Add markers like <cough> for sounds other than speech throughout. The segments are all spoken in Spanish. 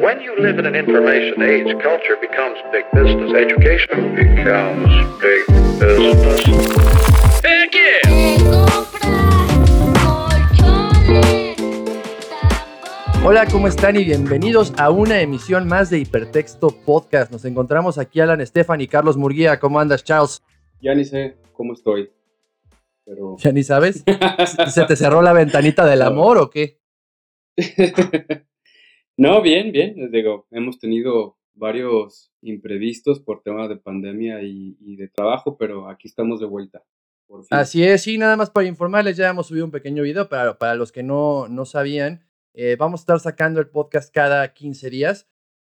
When you live in an information age, culture becomes big business. Education becomes big business. Heck yeah! Hola, ¿cómo están? Y bienvenidos a una emisión más de Hipertexto Podcast. Nos encontramos aquí Alan Estefan y Carlos Murguía. ¿Cómo andas, Charles? Ya ni sé cómo estoy. Pero. ¿Ya ni sabes? ¿Se te cerró la ventanita del amor o qué? <laughs> no, bien, bien. Les digo, hemos tenido varios imprevistos por temas de pandemia y, y de trabajo, pero aquí estamos de vuelta. Así es, sí, nada más para informarles, ya hemos subido un pequeño video para, para los que no, no sabían. Eh, vamos a estar sacando el podcast cada 15 días.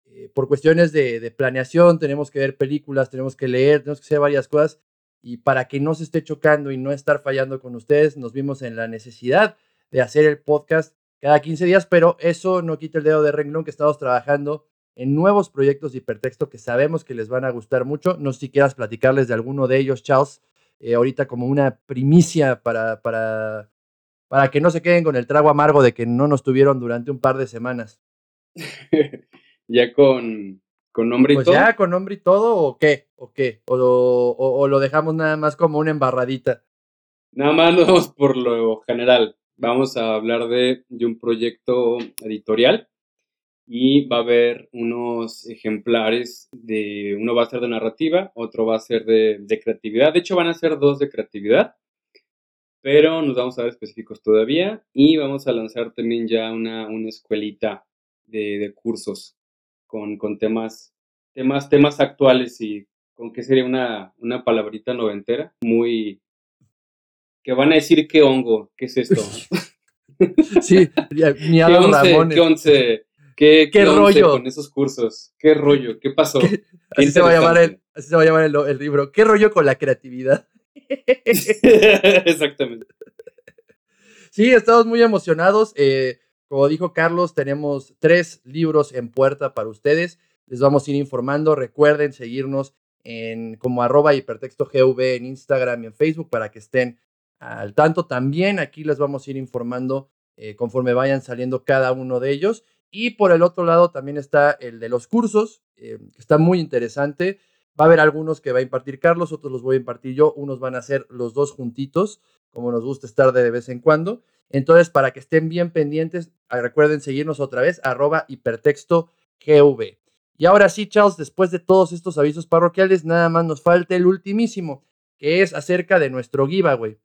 Eh, por cuestiones de, de, planeación, tenemos que ver películas, tenemos que leer, tenemos que hacer varias cosas. Y para que no se esté chocando y no estar fallando con ustedes, nos vimos en la necesidad de hacer el podcast cada 15 días, pero eso no quita el dedo de renglón que estamos trabajando en nuevos proyectos de hipertexto que sabemos que les van a gustar mucho. No sé si quieras platicarles de alguno de ellos, Charles, eh, ahorita como una primicia para, para, para que no se queden con el trago amargo de que no nos tuvieron durante un par de semanas. <laughs> ya con, con nombre y pues todo. ya con nombre y todo, ¿o qué? ¿O qué? ¿O, o, o lo dejamos nada más como una embarradita? Nada más por lo general. Vamos a hablar de, un proyecto editorial y va a haber unos ejemplares de, uno va a ser de narrativa, otro va a ser de, creatividad, de hecho van a ser dos de creatividad, pero nos vamos a ver específicos todavía y vamos a lanzar también ya una, una escuelita de, de cursos con, con, temas, temas, temas actuales y con qué sería una, una palabrita noventera, muy... que van a decir qué hongo, qué es esto. <laughs> sí, mi ¿Qué once, Ramones. ¿Qué once? ¿Qué, qué, qué rollo con esos cursos? ¿Qué rollo? ¿Qué pasó? ¿Qué, así, se va a llamar el, así se va a llamar el, el, libro. ¿Qué rollo con la creatividad? <laughs> Exactamente. Sí, estamos muy emocionados. Eh, como dijo Carlos, tenemos tres libros en puerta para ustedes. Les vamos a ir informando. Recuerden seguirnos en como arroba hipertexto GV en Instagram y en Facebook para que estén al tanto. También aquí les vamos a ir informando eh, conforme vayan saliendo cada uno de ellos. Y por el otro lado también está el de los cursos, eh, que está muy interesante. Va a haber algunos que va a impartir Carlos, otros los voy a impartir yo, unos van a ser los dos juntitos, como nos gusta estar de vez en cuando. Entonces, para que estén bien pendientes, ah, recuerden seguirnos otra vez, arroba hipertexto GV. Y ahora sí, Charles, después de todos estos avisos parroquiales, nada más nos falta el ultimísimo, que es acerca de nuestro giveaway.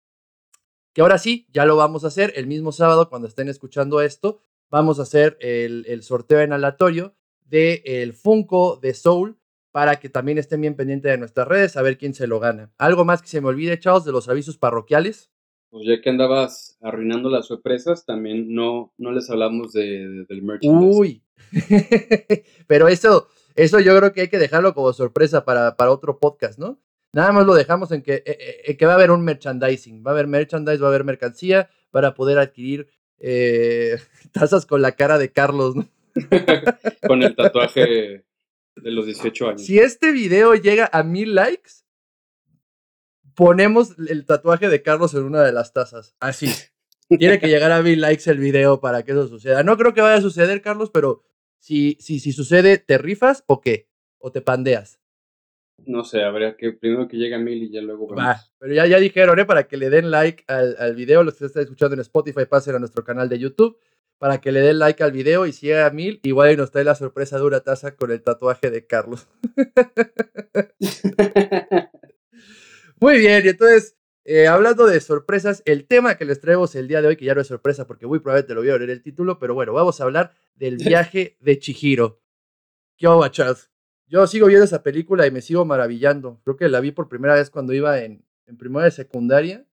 Que ahora sí, ya lo vamos a hacer el mismo sábado cuando estén escuchando esto vamos a hacer el, el sorteo en aleatorio del el Funko de Soul para que también estén bien pendientes de nuestras redes a ver quién se lo gana. ¿Algo más que se me olvide, chavos, de los avisos parroquiales? Pues ya que andabas arruinando las sorpresas, también no, no les hablamos de, de, del merchandising. Uy, <laughs> pero eso, eso yo creo que hay que dejarlo como sorpresa para, para otro podcast, ¿no? Nada más lo dejamos en que, en que va a haber un merchandising, va a haber merchandise, va a haber mercancía para poder adquirir eh, <laughs> tazas con la cara de Carlos, ¿no? <laughs> con el tatuaje de los 18 años. Si este video llega a mil likes, ponemos el tatuaje de Carlos en una de las tazas. Así. <laughs> Tiene que llegar a mil likes el video para que eso suceda. No creo que vaya a suceder, Carlos, pero si, si, si sucede, ¿te rifas o qué? ¿O te pandeas? No sé, habría que primero que llegue a mil y ya luego vemos. Pero ya, ya dijeron, ¿eh? Para que le den like al, al video, los que están escuchando en Spotify, pasen a nuestro canal de YouTube, para que le den like al video y si llega a mil, igual nos trae la sorpresa de una taza con el tatuaje de Carlos. <laughs> Muy bien, y entonces, eh, hablando de sorpresas, el tema que les traemos el día de hoy, que ya no es sorpresa porque muy probablemente lo voy a leer el título, pero bueno, vamos a hablar del <laughs> viaje de Chihiro. ¿Qué onda, Charles? Yo sigo viendo esa película y me sigo maravillando. Creo que la vi por primera vez cuando iba en, en primera de secundaria.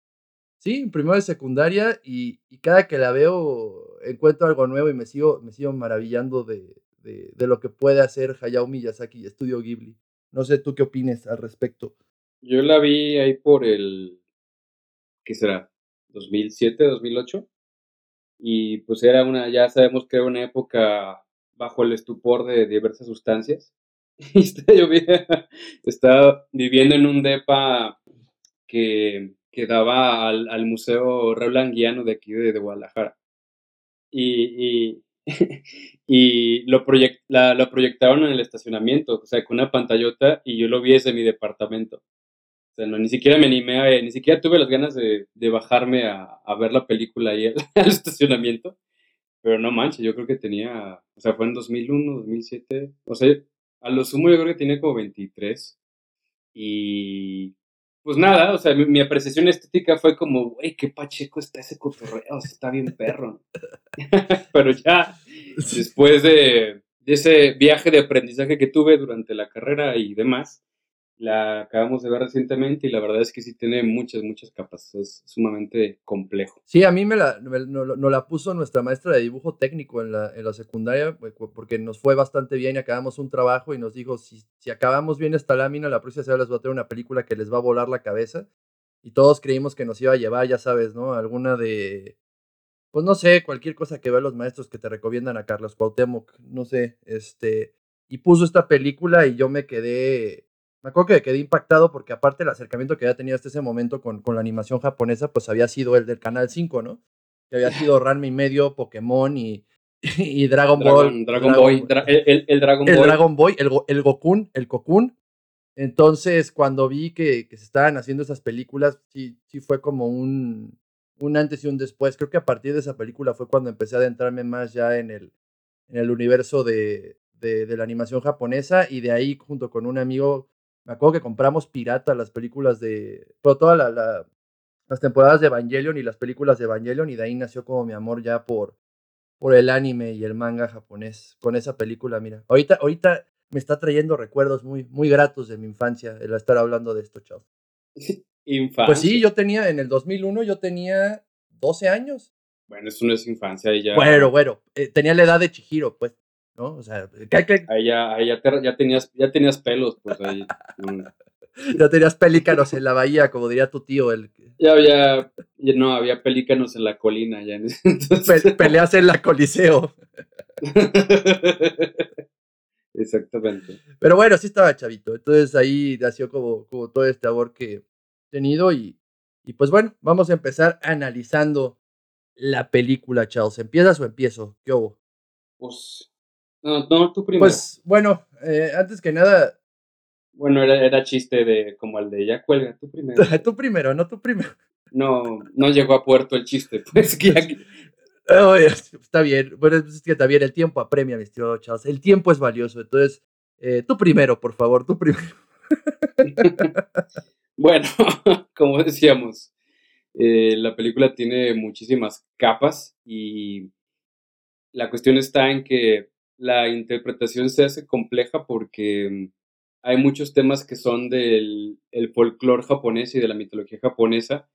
Sí, en primera de secundaria y, y, cada que la veo encuentro algo nuevo y me sigo, me sigo maravillando de, de, de, lo que puede hacer Hayao Miyazaki y Estudio Ghibli. No sé tú qué opines al respecto. Yo la vi ahí por el, ¿qué será? 2007, 2008. Y pues era una, ya sabemos que era una época bajo el estupor de diversas sustancias. <laughs> yo estaba viviendo en un depa que, que daba al, al Museo Raúl Anguiano de aquí de, de Guadalajara. Y, y, <laughs> y lo, lo proyectaron en el estacionamiento, o sea, con una pantallota y yo lo vi desde mi departamento. O sea, no, ni siquiera me animé, a, ni siquiera tuve las ganas de, de bajarme a, a, ver la película ahí <laughs> al, estacionamiento. Pero no manches, yo creo que tenía, o sea, fue en 2001, 2007, o sea, a lo sumo yo creo que tenía como 23. Y pues nada, o sea, mi, apreciación estética fue como, güey, qué pacheco está ese cotorreo, está bien perro. <laughs> Pero ya, después de, de, ese viaje de aprendizaje que tuve durante la carrera y demás, la acabamos de ver recientemente y la verdad es que sí tiene muchas, muchas capas. Es sumamente complejo. Sí, a mí me la, nos, la puso nuestra maestra de dibujo técnico en la, en la secundaria porque nos fue bastante bien y acabamos un trabajo y nos dijo, si, si acabamos bien esta lámina, la próxima semana voy a tener una película que les va a volar la cabeza. Y todos creímos que nos iba a llevar, ya sabes, ¿no? Alguna de, pues no sé, cualquier cosa que vean los maestros que te recomiendan a Carlos Cuauhtémoc, no sé, este, y puso esta película y yo me quedé me acuerdo que quedé impactado porque aparte el acercamiento que había tenido hasta ese momento con, con la animación japonesa, pues había sido el del Canal 5, ¿no? Que había <laughs> sido Ranma y medio, Pokémon y, <laughs> y Dragon, Ball. Dragon, Boy, el, el, Dragon Boy. El Dragon Boy, el, el Gokun, el Kokun. Entonces, cuando vi que, que, se estaban haciendo esas películas, sí, sí fue como un, un antes y un después. Creo que a partir de esa película fue cuando empecé a adentrarme más ya en el, en el universo de, de, de la animación japonesa y de ahí, junto con un amigo, me acuerdo que compramos pirata las películas de. todas las temporadas de Evangelion y las películas de Evangelion, y de ahí nació como mi amor ya por, por el anime y el manga japonés. Con esa película, mira. Ahorita, ahorita me está trayendo recuerdos muy, muy gratos de mi infancia el estar hablando de esto, chao. Infancia. <laughs> Pues sí, yo tenía, en el 2001 yo tenía 12 años. Bueno, eso no es infancia y ya. Bueno, bueno, eh, tenía la edad de Chihiro, pues. ¿No? O sea, ¿qué, Ahí, ya, ya, ya, tenías, ya tenías pelos, pues ahí. <laughs> ya tenías pelícanos en la bahía, como diría tu tío. El... Ya había, no, había pelícanos en la colina ya en entonces. peleas en la coliseo. <laughs> Exactamente. Pero bueno, sí estaba chavito. Entonces ahí nació como, como todo este amor que he tenido y, y pues bueno, vamos a empezar analizando la película, Charles. ¿Empiezas o empiezo? ¿Qué hubo? Pues no, no, tú primero. Pues bueno, eh, antes que nada. Bueno, era, era chiste de como el de ya cuelga, tú primero. <laughs> tú primero, no tú primero. No, no llegó a puerto el chiste, <laughs> pues que está bien, bueno, es que también el tiempo apremia, mi estimado Charles. El tiempo es valioso, entonces, eh, tú primero, por favor, tú primero. <laughs> bueno, como decíamos, eh, la película tiene muchísimas capas y la cuestión está en que la interpretación se hace compleja porque hay muchos temas que son del el folclore japonés y de la mitología japonesa,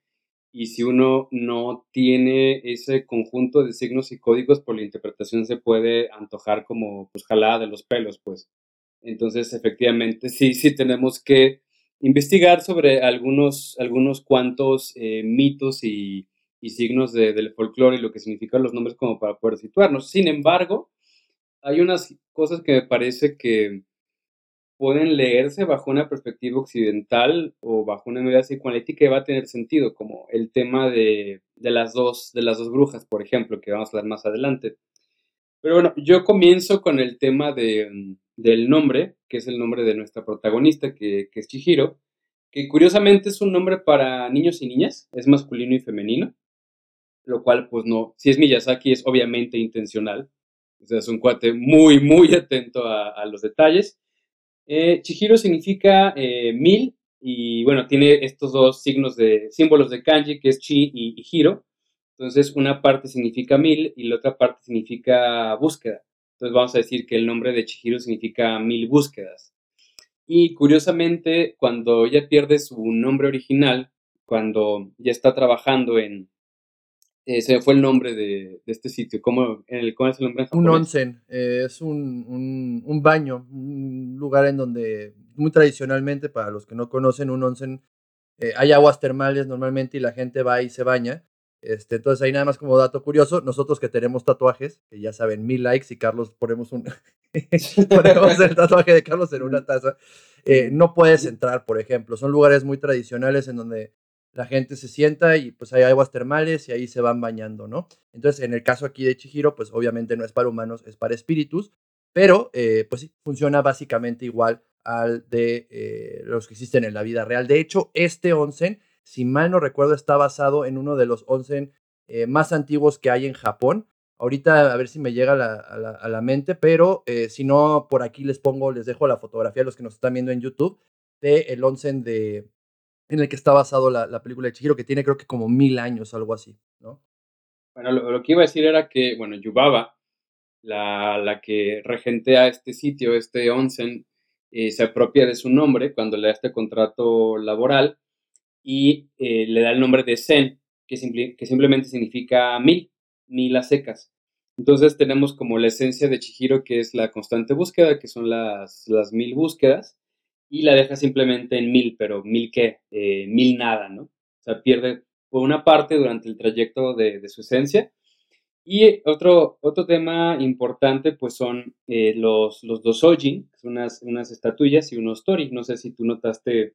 y si uno no tiene ese conjunto de signos y códigos, por pues, la interpretación se puede antojar como pues jalada de los pelos, pues. Entonces, efectivamente, sí, sí tenemos que investigar sobre algunos, algunos cuantos eh, mitos y, y signos de, del folclore y lo que significan los nombres como para poder situarnos. Sin embargo, hay unas cosas que me parece que pueden leerse bajo una perspectiva occidental o bajo una medida psicoanalítica y va a tener sentido, como el tema de, las dos, de las dos brujas, por ejemplo, que vamos a hablar más adelante. Pero bueno, yo comienzo con el tema de, del nombre, que es el nombre de nuestra protagonista, que, que es Chihiro, que curiosamente es un nombre para niños y niñas, es masculino y femenino, lo cual pues no, si es Miyazaki es obviamente intencional, o sea, es un cuate muy, muy atento a, los detalles. Eh, Chihiro significa eh, mil y bueno, tiene estos dos signos de símbolos de kanji que es chi y, y hiro. Entonces, una parte significa mil y la otra parte significa búsqueda. Entonces, vamos a decir que el nombre de Chihiro significa mil búsquedas. Y curiosamente, cuando ella pierde su nombre original, cuando ya está trabajando en, ese fue el nombre de, este sitio. ¿Cómo, el, ¿Cómo, es el nombre Un onsen. Eh, es un, un, baño, un lugar en donde, muy tradicionalmente, para los que no conocen, un onsen, eh, hay aguas termales normalmente y la gente va y se baña. Este, entonces ahí nada más como dato curioso, nosotros que tenemos tatuajes, que ya saben, mil likes y Carlos ponemos un <laughs> ponemos el tatuaje de Carlos en una taza, eh, no puedes entrar, por ejemplo. Son lugares muy tradicionales en donde la gente se sienta y pues hay aguas termales y ahí se van bañando, ¿no? Entonces, en el caso aquí de Chihiro, pues obviamente no es para humanos, es para espíritus, pero eh, pues funciona básicamente igual al de eh, los que existen en la vida real. De hecho, este onsen, si mal no recuerdo, está basado en uno de los onsen eh, más antiguos que hay en Japón. Ahorita a ver si me llega a la, mente, pero si no, por aquí les pongo, les dejo la fotografía a los que nos están viendo en YouTube de el onsen de, en el que está basado la, película de Chihiro, que tiene creo que como mil años, algo así, ¿no? Bueno, lo, que iba a decir era que, bueno, Yubaba, la, la que regentea este sitio, este onsen, eh, se apropia de su nombre cuando le da este contrato laboral y eh, le da el nombre de Zen, que, que simplemente significa mil, mil a secas. Entonces tenemos como la esencia de Chihiro, que es la constante búsqueda, que son las, las mil búsquedas, y la deja simplemente en mil, pero mil qué, eh, mil nada, ¿no? O sea, pierde por una parte durante el trayecto de, de su esencia y otro, otro tema importante, pues son eh, los, los dos ojin, unas, unas estatuillas y unos tori. No sé si tú notaste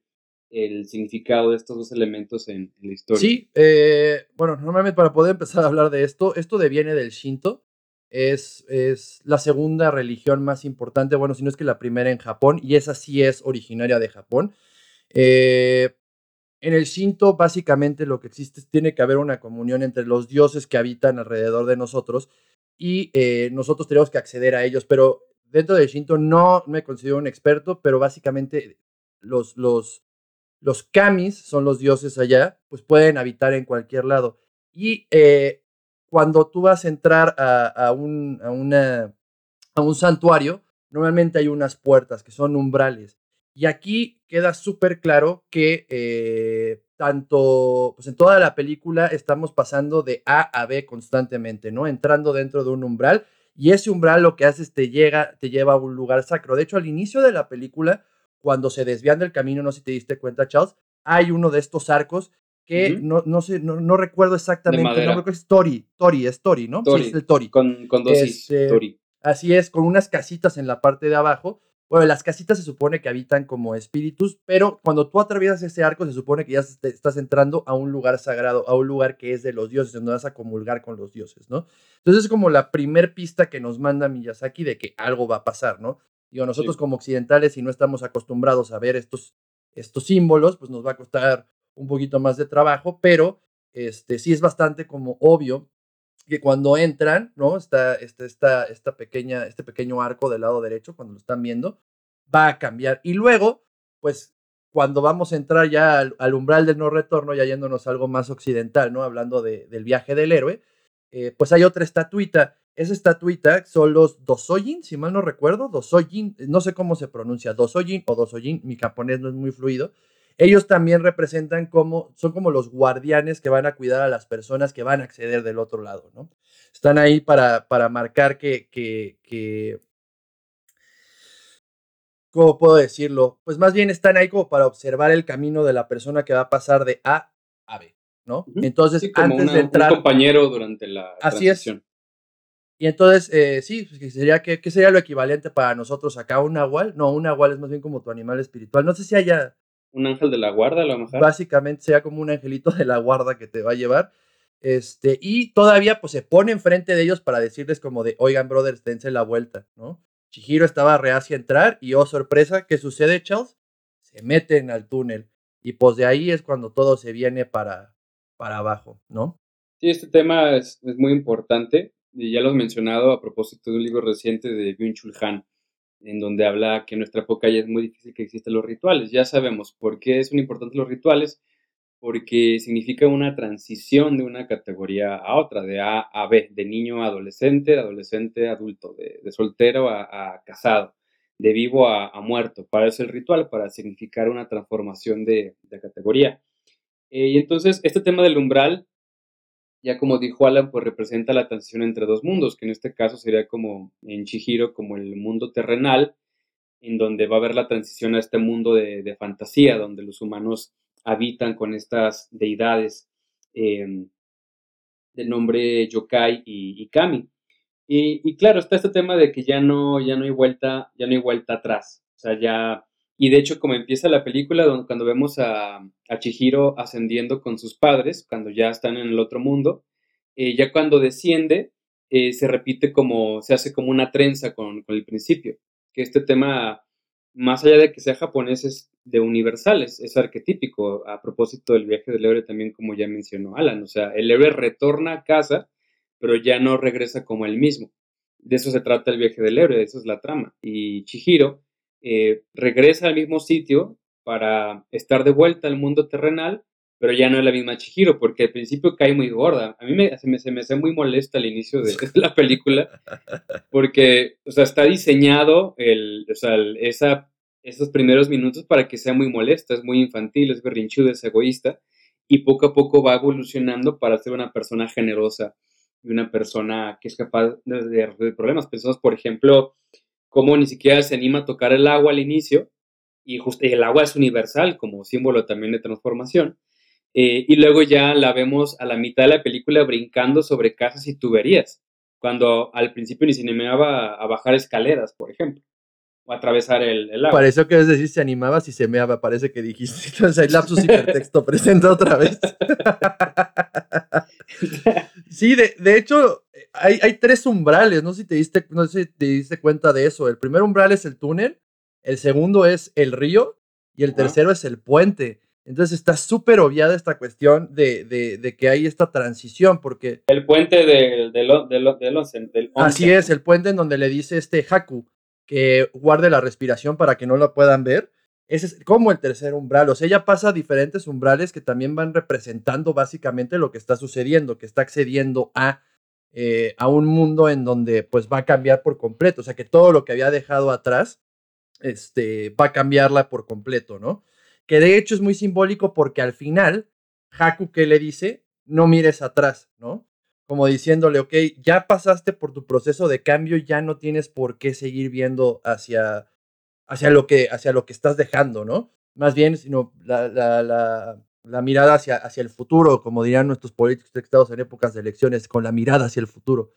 el significado de estos dos elementos en, la historia. Sí, eh, bueno, normalmente para poder empezar a hablar de esto, esto deviene del Shinto. Es, es la segunda religión más importante, bueno, si no es que la primera en Japón, y esa sí es originaria de Japón. Eh, en el Shinto, básicamente lo que existe es tiene que haber una comunión entre los dioses que habitan alrededor de nosotros y eh, nosotros tenemos que acceder a ellos. Pero dentro del Shinto no me considero un experto, pero básicamente los, los, los kamis son los dioses allá, pues pueden habitar en cualquier lado. Y eh, cuando tú vas a entrar a, un, santuario, normalmente hay unas puertas que son umbrales. Y aquí queda súper claro que eh, tanto, pues en toda la película estamos pasando de A a B constantemente, ¿no? Entrando dentro de un umbral y ese umbral lo que hace es te, llega, te lleva a un lugar sacro. De hecho, al inicio de la película, cuando se desvían del camino, no sé si te diste cuenta, Charles, hay uno de estos arcos que no, no, sé, no, recuerdo exactamente, no creo que es Tori, Tori, es Tori, ¿no? Sí, es el Tori. Con, con dos este, Tori. Así es, con unas casitas en la parte de abajo bueno, las casitas se supone que habitan como espíritus, pero cuando tú atraviesas ese arco se supone que ya estás entrando a un lugar sagrado, a un lugar que es de los dioses, donde vas a comulgar con los dioses, ¿no? Entonces es como la primer pista que nos manda Miyazaki de que algo va a pasar, ¿no? Digo, nosotros como occidentales, si no estamos acostumbrados a ver estos, estos símbolos, pues nos va a costar un poquito más de trabajo, pero este, sí es bastante como obvio que cuando entran, ¿no? Está, este, esta, esta pequeña, este pequeño arco del lado derecho, cuando lo están viendo, va a cambiar. Y luego, pues, cuando vamos a entrar ya al, umbral del no retorno, ya yéndonos a algo más occidental, ¿no? Hablando del viaje del héroe, eh, pues hay otra estatuita. Esa estatuita son los Dosojin, si mal no recuerdo, Dosojin, no sé cómo se pronuncia, Dosojin o Dosojin, mi japonés no es muy fluido, ellos también representan como, son como los guardianes que van a cuidar a las personas que van a acceder del otro lado, ¿no? Están ahí para, para marcar que, que, que, ¿cómo puedo decirlo? Pues más bien están ahí como para observar el camino de la persona que va a pasar de A a B, ¿no? Entonces, antes de entrar... Un compañero durante la Así es. Y entonces, eh, sí, pues, sería, ¿qué, ¿qué, sería lo equivalente para nosotros acá? ¿Un nahual? No, un nahual es más bien como tu animal espiritual. No sé si haya un ángel de la guarda, a lo mejor. Básicamente sea como un angelito de la guarda que te va a llevar. Este, y todavía pues se pone enfrente de ellos para decirles como de, oigan, brothers, dense la vuelta, ¿no? Chihiro estaba reacia a entrar y, oh sorpresa, ¿qué sucede, Charles? Se meten al túnel. Y pues de ahí es cuando todo se viene para, para abajo, ¿no? Sí, este tema es, es muy importante y ya lo he mencionado a propósito de un libro reciente de Byung-Chul Han en donde habla que en nuestra época ya es muy difícil que existan los rituales. Ya sabemos por qué son importantes los rituales, porque significa una transición de una categoría a otra, de A a B, de niño a adolescente, de adolescente a adulto, de, soltero a, casado, de vivo a, muerto. Para eso el ritual, para significar una transformación de, categoría. Eh, y entonces, este tema del umbral ya como dijo Alan, pues representa la transición entre dos mundos, que en este caso sería como en Chihiro, como el mundo terrenal, en donde va a haber la transición a este mundo de, fantasía, donde los humanos habitan con estas deidades em, del nombre yokai y, kami. Y, claro, está este tema de que ya no, ya no hay vuelta, ya no hay vuelta atrás. O sea, ya Y de hecho, como empieza la película, donde, cuando vemos a, a Chihiro ascendiendo con sus padres, cuando ya están en el otro mundo, eh, ya cuando desciende, eh, se repite como, se hace como una trenza con, el principio. Que este tema, más allá de que sea japonés, es de universales, es arquetípico. A propósito del viaje del héroe también, como ya mencionó Alan, o sea, el héroe retorna a casa, pero ya no regresa como él mismo. De eso se trata el viaje del héroe, eso es la trama. Y Chihiro eh, regresa al mismo sitio para estar de vuelta al mundo terrenal, pero ya no es la misma Chihiro, porque al principio cae muy gorda. A mí me, se, me, se me hace muy molesta al inicio de, <laughs> la película, <laughs> porque, o sea, está diseñado el, o sea, esa, esos primeros minutos para que sea muy molesta, es muy infantil, es berrinchuda, es egoísta, y poco a poco va evolucionando para ser una persona generosa y una persona que es capaz de resolver problemas. Pensamos, por ejemplo, cómo ni siquiera se anima a tocar el agua al inicio, y justo el agua es universal como símbolo también de transformación, eh, y luego ya la vemos a la mitad de la película brincando sobre casas y tuberías, cuando al principio ni se animaba a bajar escaleras, por ejemplo, o atravesar el, el agua. Pareció que es decir, se animaba si se meaba, parece que dijiste. <laughs> Entonces hay lapsus hipertexto, presenta otra vez. <laughs> sí, de, de hecho, hay, hay, tres umbrales, no sé, si te diste, no sé si te diste cuenta de eso. El primer umbral es el túnel, el segundo es el río y el tercero es el puente. Entonces está súper obviada esta cuestión de, de, de, que hay esta transición, porque... El puente del de, de, del Así es, el puente en donde le dice este Haku que guarde la respiración para que no lo puedan ver. Ese es como el tercer umbral. O sea, ella pasa a diferentes umbrales que también van representando básicamente lo que está sucediendo, que está accediendo a eh, a un mundo en donde pues va a cambiar por completo, o sea que todo lo que había dejado atrás este, va a cambiarla por completo, ¿no? Que de hecho es muy simbólico porque al final, Haku que le dice, no mires atrás, ¿no? Como diciéndole, ok, ya pasaste por tu proceso de cambio, ya no tienes por qué seguir viendo hacia, hacia, lo, que, hacia lo que estás dejando, ¿no? Más bien, sino la, la, la la mirada hacia, hacia el futuro, como dirían nuestros políticos textados en épocas de elecciones, con la mirada hacia el futuro.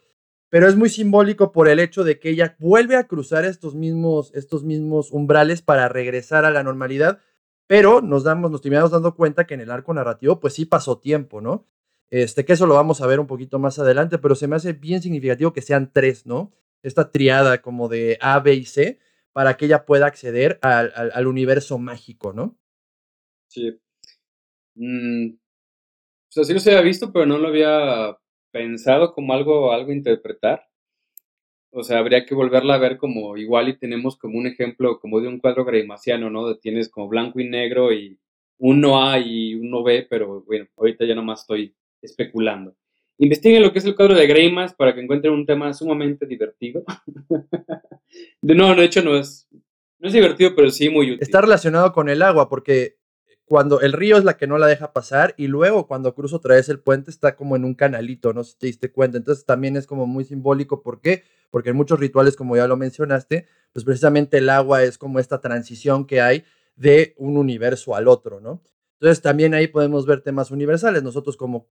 Pero es muy simbólico por el hecho de que ella vuelve a cruzar estos mismos, estos mismos umbrales para regresar a la normalidad, pero nos damos, nos terminamos dando cuenta que en el arco narrativo, pues sí pasó tiempo, ¿no? Este, que eso lo vamos a ver un poquito más adelante, pero se me hace bien significativo que sean tres, ¿no? Esta triada como de A, B y C, para que ella pueda acceder al, al, al universo mágico, ¿no? Sí, Mm, o sea, sí los había visto, pero no lo había pensado como algo, algo a interpretar. O sea, habría que volverla a ver como igual y tenemos como un ejemplo como de un cuadro greimaciano, ¿no? De tienes como blanco y negro y uno A y uno B, pero bueno, ahorita ya nomás estoy especulando. Investiguen lo que es el cuadro de Greimas para que encuentren un tema sumamente divertido. <laughs> de, no, de hecho no es, no es divertido, pero sí muy útil. Está relacionado con el agua, porque cuando el río es la que no la deja pasar y luego cuando cruzo otra vez el puente está como en un canalito, no si te diste cuenta. Entonces también es como muy simbólico. ¿Por qué? Porque en muchos rituales, como ya lo mencionaste, pues precisamente el agua es como esta transición que hay de un universo al otro, ¿no? Entonces también ahí podemos ver temas universales. Nosotros como,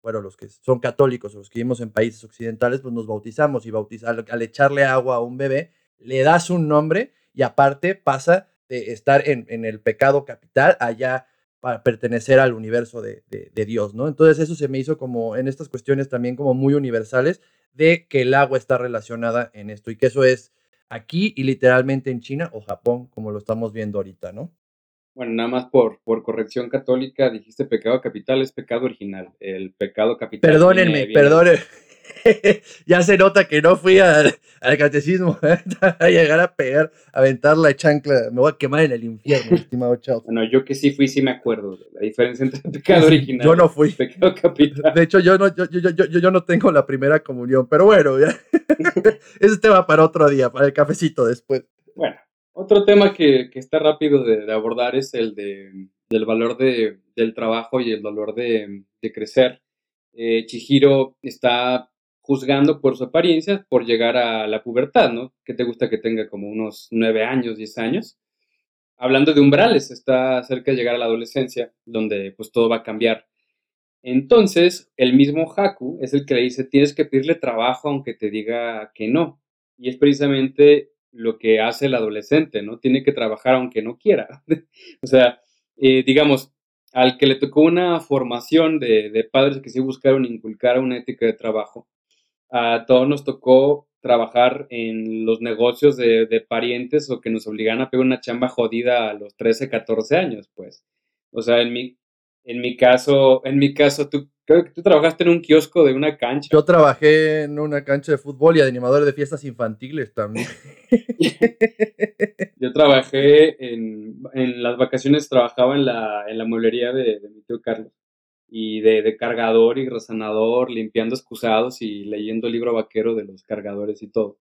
bueno, los que son católicos o los que vivimos en países occidentales, pues nos bautizamos y bautizar, al echarle agua a un bebé, le das un nombre y aparte pasa de estar en, en, el pecado capital allá para pertenecer al universo de, de, de, Dios, ¿no? Entonces eso se me hizo como en estas cuestiones también como muy universales de que el agua está relacionada en esto y que eso es aquí y literalmente en China o Japón, como lo estamos viendo ahorita, ¿no? Bueno, nada más por, por corrección católica, dijiste pecado capital, es pecado original. El pecado capital. Perdónenme, perdónenme. <laughs> <laughs> ya se nota que no fui al, al catecismo <laughs> a llegar a pegar, a aventar la chancla. Me voy a quemar en el infierno, estimado chao. Bueno, yo que sí fui, sí me acuerdo de la diferencia entre el pecado original yo no fui. y el pecado capital. De hecho, yo no, yo, yo, yo, yo, no tengo la primera comunión, pero bueno, ya. <laughs> ese tema para otro día, para el cafecito después. Bueno, otro tema que, que está rápido de, de, abordar es el de, del valor de, del trabajo y el valor de, de crecer. Eh, Chihiro está juzgando por su apariencia por llegar a la pubertad, ¿no? ¿Qué te gusta que tenga como unos nueve años, diez años? Hablando de umbrales, está cerca de llegar a la adolescencia, donde pues todo va a cambiar. Entonces, el mismo Haku es el que le dice, tienes que pedirle trabajo aunque te diga que no. Y es precisamente lo que hace el adolescente, ¿no? Tiene que trabajar aunque no quiera. <laughs> o sea, eh, digamos, al que le tocó una formación de, de, padres que sí buscaron inculcar una ética de trabajo, a todos nos tocó trabajar en los negocios de, de parientes o que nos obligan a pegar una chamba jodida a los 13, 14 años, pues. O sea, en mi, en mi caso, en mi caso, tú Creo que tú trabajaste en un kiosco de una cancha. Yo trabajé en una cancha de fútbol y animador de fiestas infantiles también. <laughs> Yo trabajé en, en, las vacaciones, trabajaba en la, en la mueblería de, mi tío Carlos. Y de, cargador y resanador, limpiando excusados y leyendo el libro vaquero de los cargadores y todo.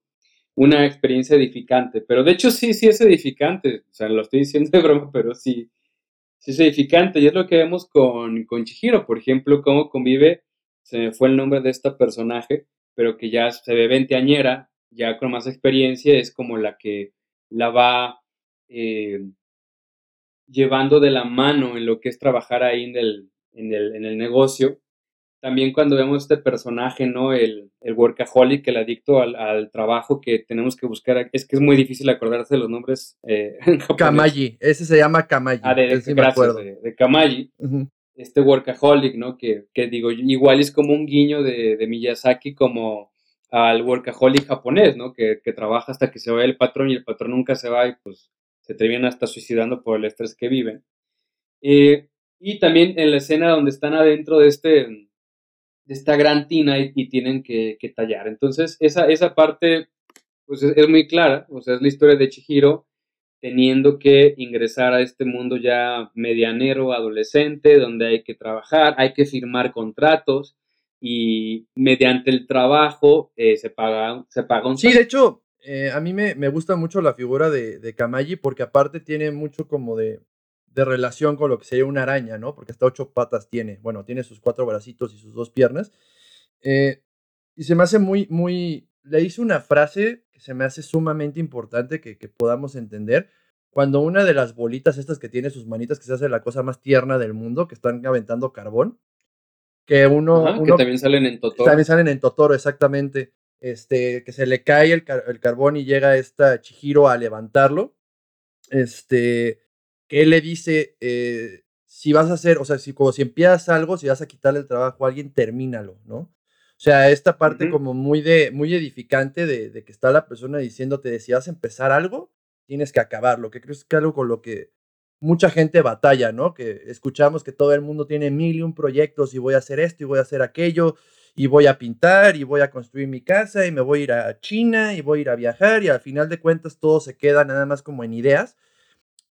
Una experiencia edificante. Pero de hecho sí, sí es edificante. O sea, lo estoy diciendo de broma, pero sí, sí es edificante y es lo que vemos con, con Chihiro, por ejemplo, cómo convive, se me fue el nombre de esta personaje, pero que ya se ve veinteañera, ya con más experiencia, es como la que la va eh, llevando de la mano en lo que es trabajar ahí en el, en el, en el negocio también cuando vemos este personaje, ¿no? El, el workaholic, el adicto al, al, trabajo que tenemos que buscar. Es que es muy difícil acordarse de los nombres. Eh, <laughs> Kamaji, ese se llama Kamaji. Ah, de, sí gracias, de, de, Kamaji. Este workaholic, ¿no? Que, que, digo, igual es como un guiño de, de Miyazaki como al workaholic japonés, ¿no? Que, que, trabaja hasta que se va el patrón y el patrón nunca se va y pues se terminan hasta suicidando por el estrés que viven. Eh, y también en la escena donde están adentro de este de esta gran tina y, tienen que, tallar. Entonces, esa, esa parte pues es, muy clara, o sea, es la historia de Chihiro teniendo que ingresar a este mundo ya medianero, adolescente, donde hay que trabajar, hay que firmar contratos y mediante el trabajo eh, se, paga, se paga un... Sí, de hecho, eh, a mí me, me, gusta mucho la figura de, de Kamaji porque aparte tiene mucho como de, de relación con lo que sería una araña, ¿no? Porque hasta ocho patas tiene. Bueno, tiene sus cuatro bracitos y sus dos piernas. Eh, y se me hace muy, muy... Le hice una frase que se me hace sumamente importante que, que, podamos entender. Cuando una de las bolitas estas que tiene sus manitas, que se hace la cosa más tierna del mundo, que están aventando carbón, que uno... que también salen en Totoro. También salen en Totoro, exactamente. Este, que se le cae el, el carbón y llega esta Chihiro a levantarlo. Este que él le dice, eh, si vas a hacer, o sea, si como si empiezas algo, si vas a quitarle el trabajo a alguien, termínalo, ¿no? O sea, esta parte como muy de, muy edificante de, de, que está la persona diciéndote si vas a empezar algo, tienes que acabarlo, que creo que es algo con lo que mucha gente batalla, ¿no? Que escuchamos que todo el mundo tiene mil y un proyectos y voy a hacer esto y voy a hacer aquello y voy a pintar y voy a construir mi casa y me voy a ir a China y voy a ir a viajar y al final de cuentas todo se queda nada más como en ideas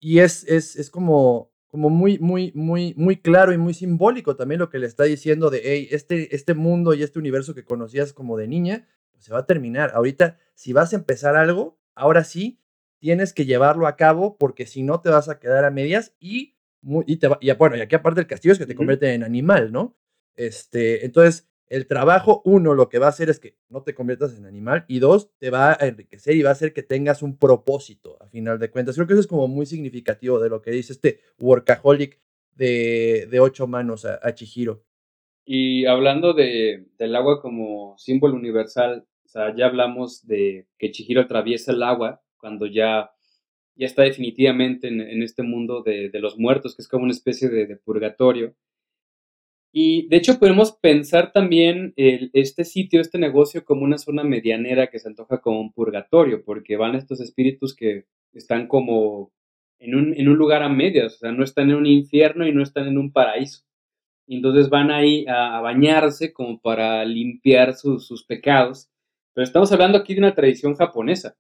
y es, es, es como, como muy, muy, muy, muy claro y muy simbólico también lo que le está diciendo de, hey, este, este mundo y este universo que conocías como de niña, pues se va a terminar. Ahorita, si vas a empezar algo, ahora sí, tienes que llevarlo a cabo porque si no te vas a quedar a medias y, y, te y bueno, y aquí aparte el castigo es que te convierte en animal, ¿no? Este, entonces, el trabajo, uno, lo que va a hacer es que no te conviertas en animal y dos, te va a enriquecer y va a hacer que tengas un propósito a final de cuentas. Creo que eso es como muy significativo de lo que dice este workaholic de, de ocho manos a, Chihiro. Y hablando de, del agua como símbolo universal, o sea, ya hablamos de que Chihiro atraviesa el agua cuando ya, ya está definitivamente en, este mundo de, los muertos, que es como una especie de purgatorio. Y de hecho podemos pensar también el, este sitio, este negocio como una zona medianera que se antoja como un purgatorio, porque van estos espíritus que están como en un, en un lugar a medias, o sea, no están en un infierno y no están en un paraíso. Y entonces van ahí a, bañarse como para limpiar sus pecados. Pero estamos hablando aquí de una tradición japonesa.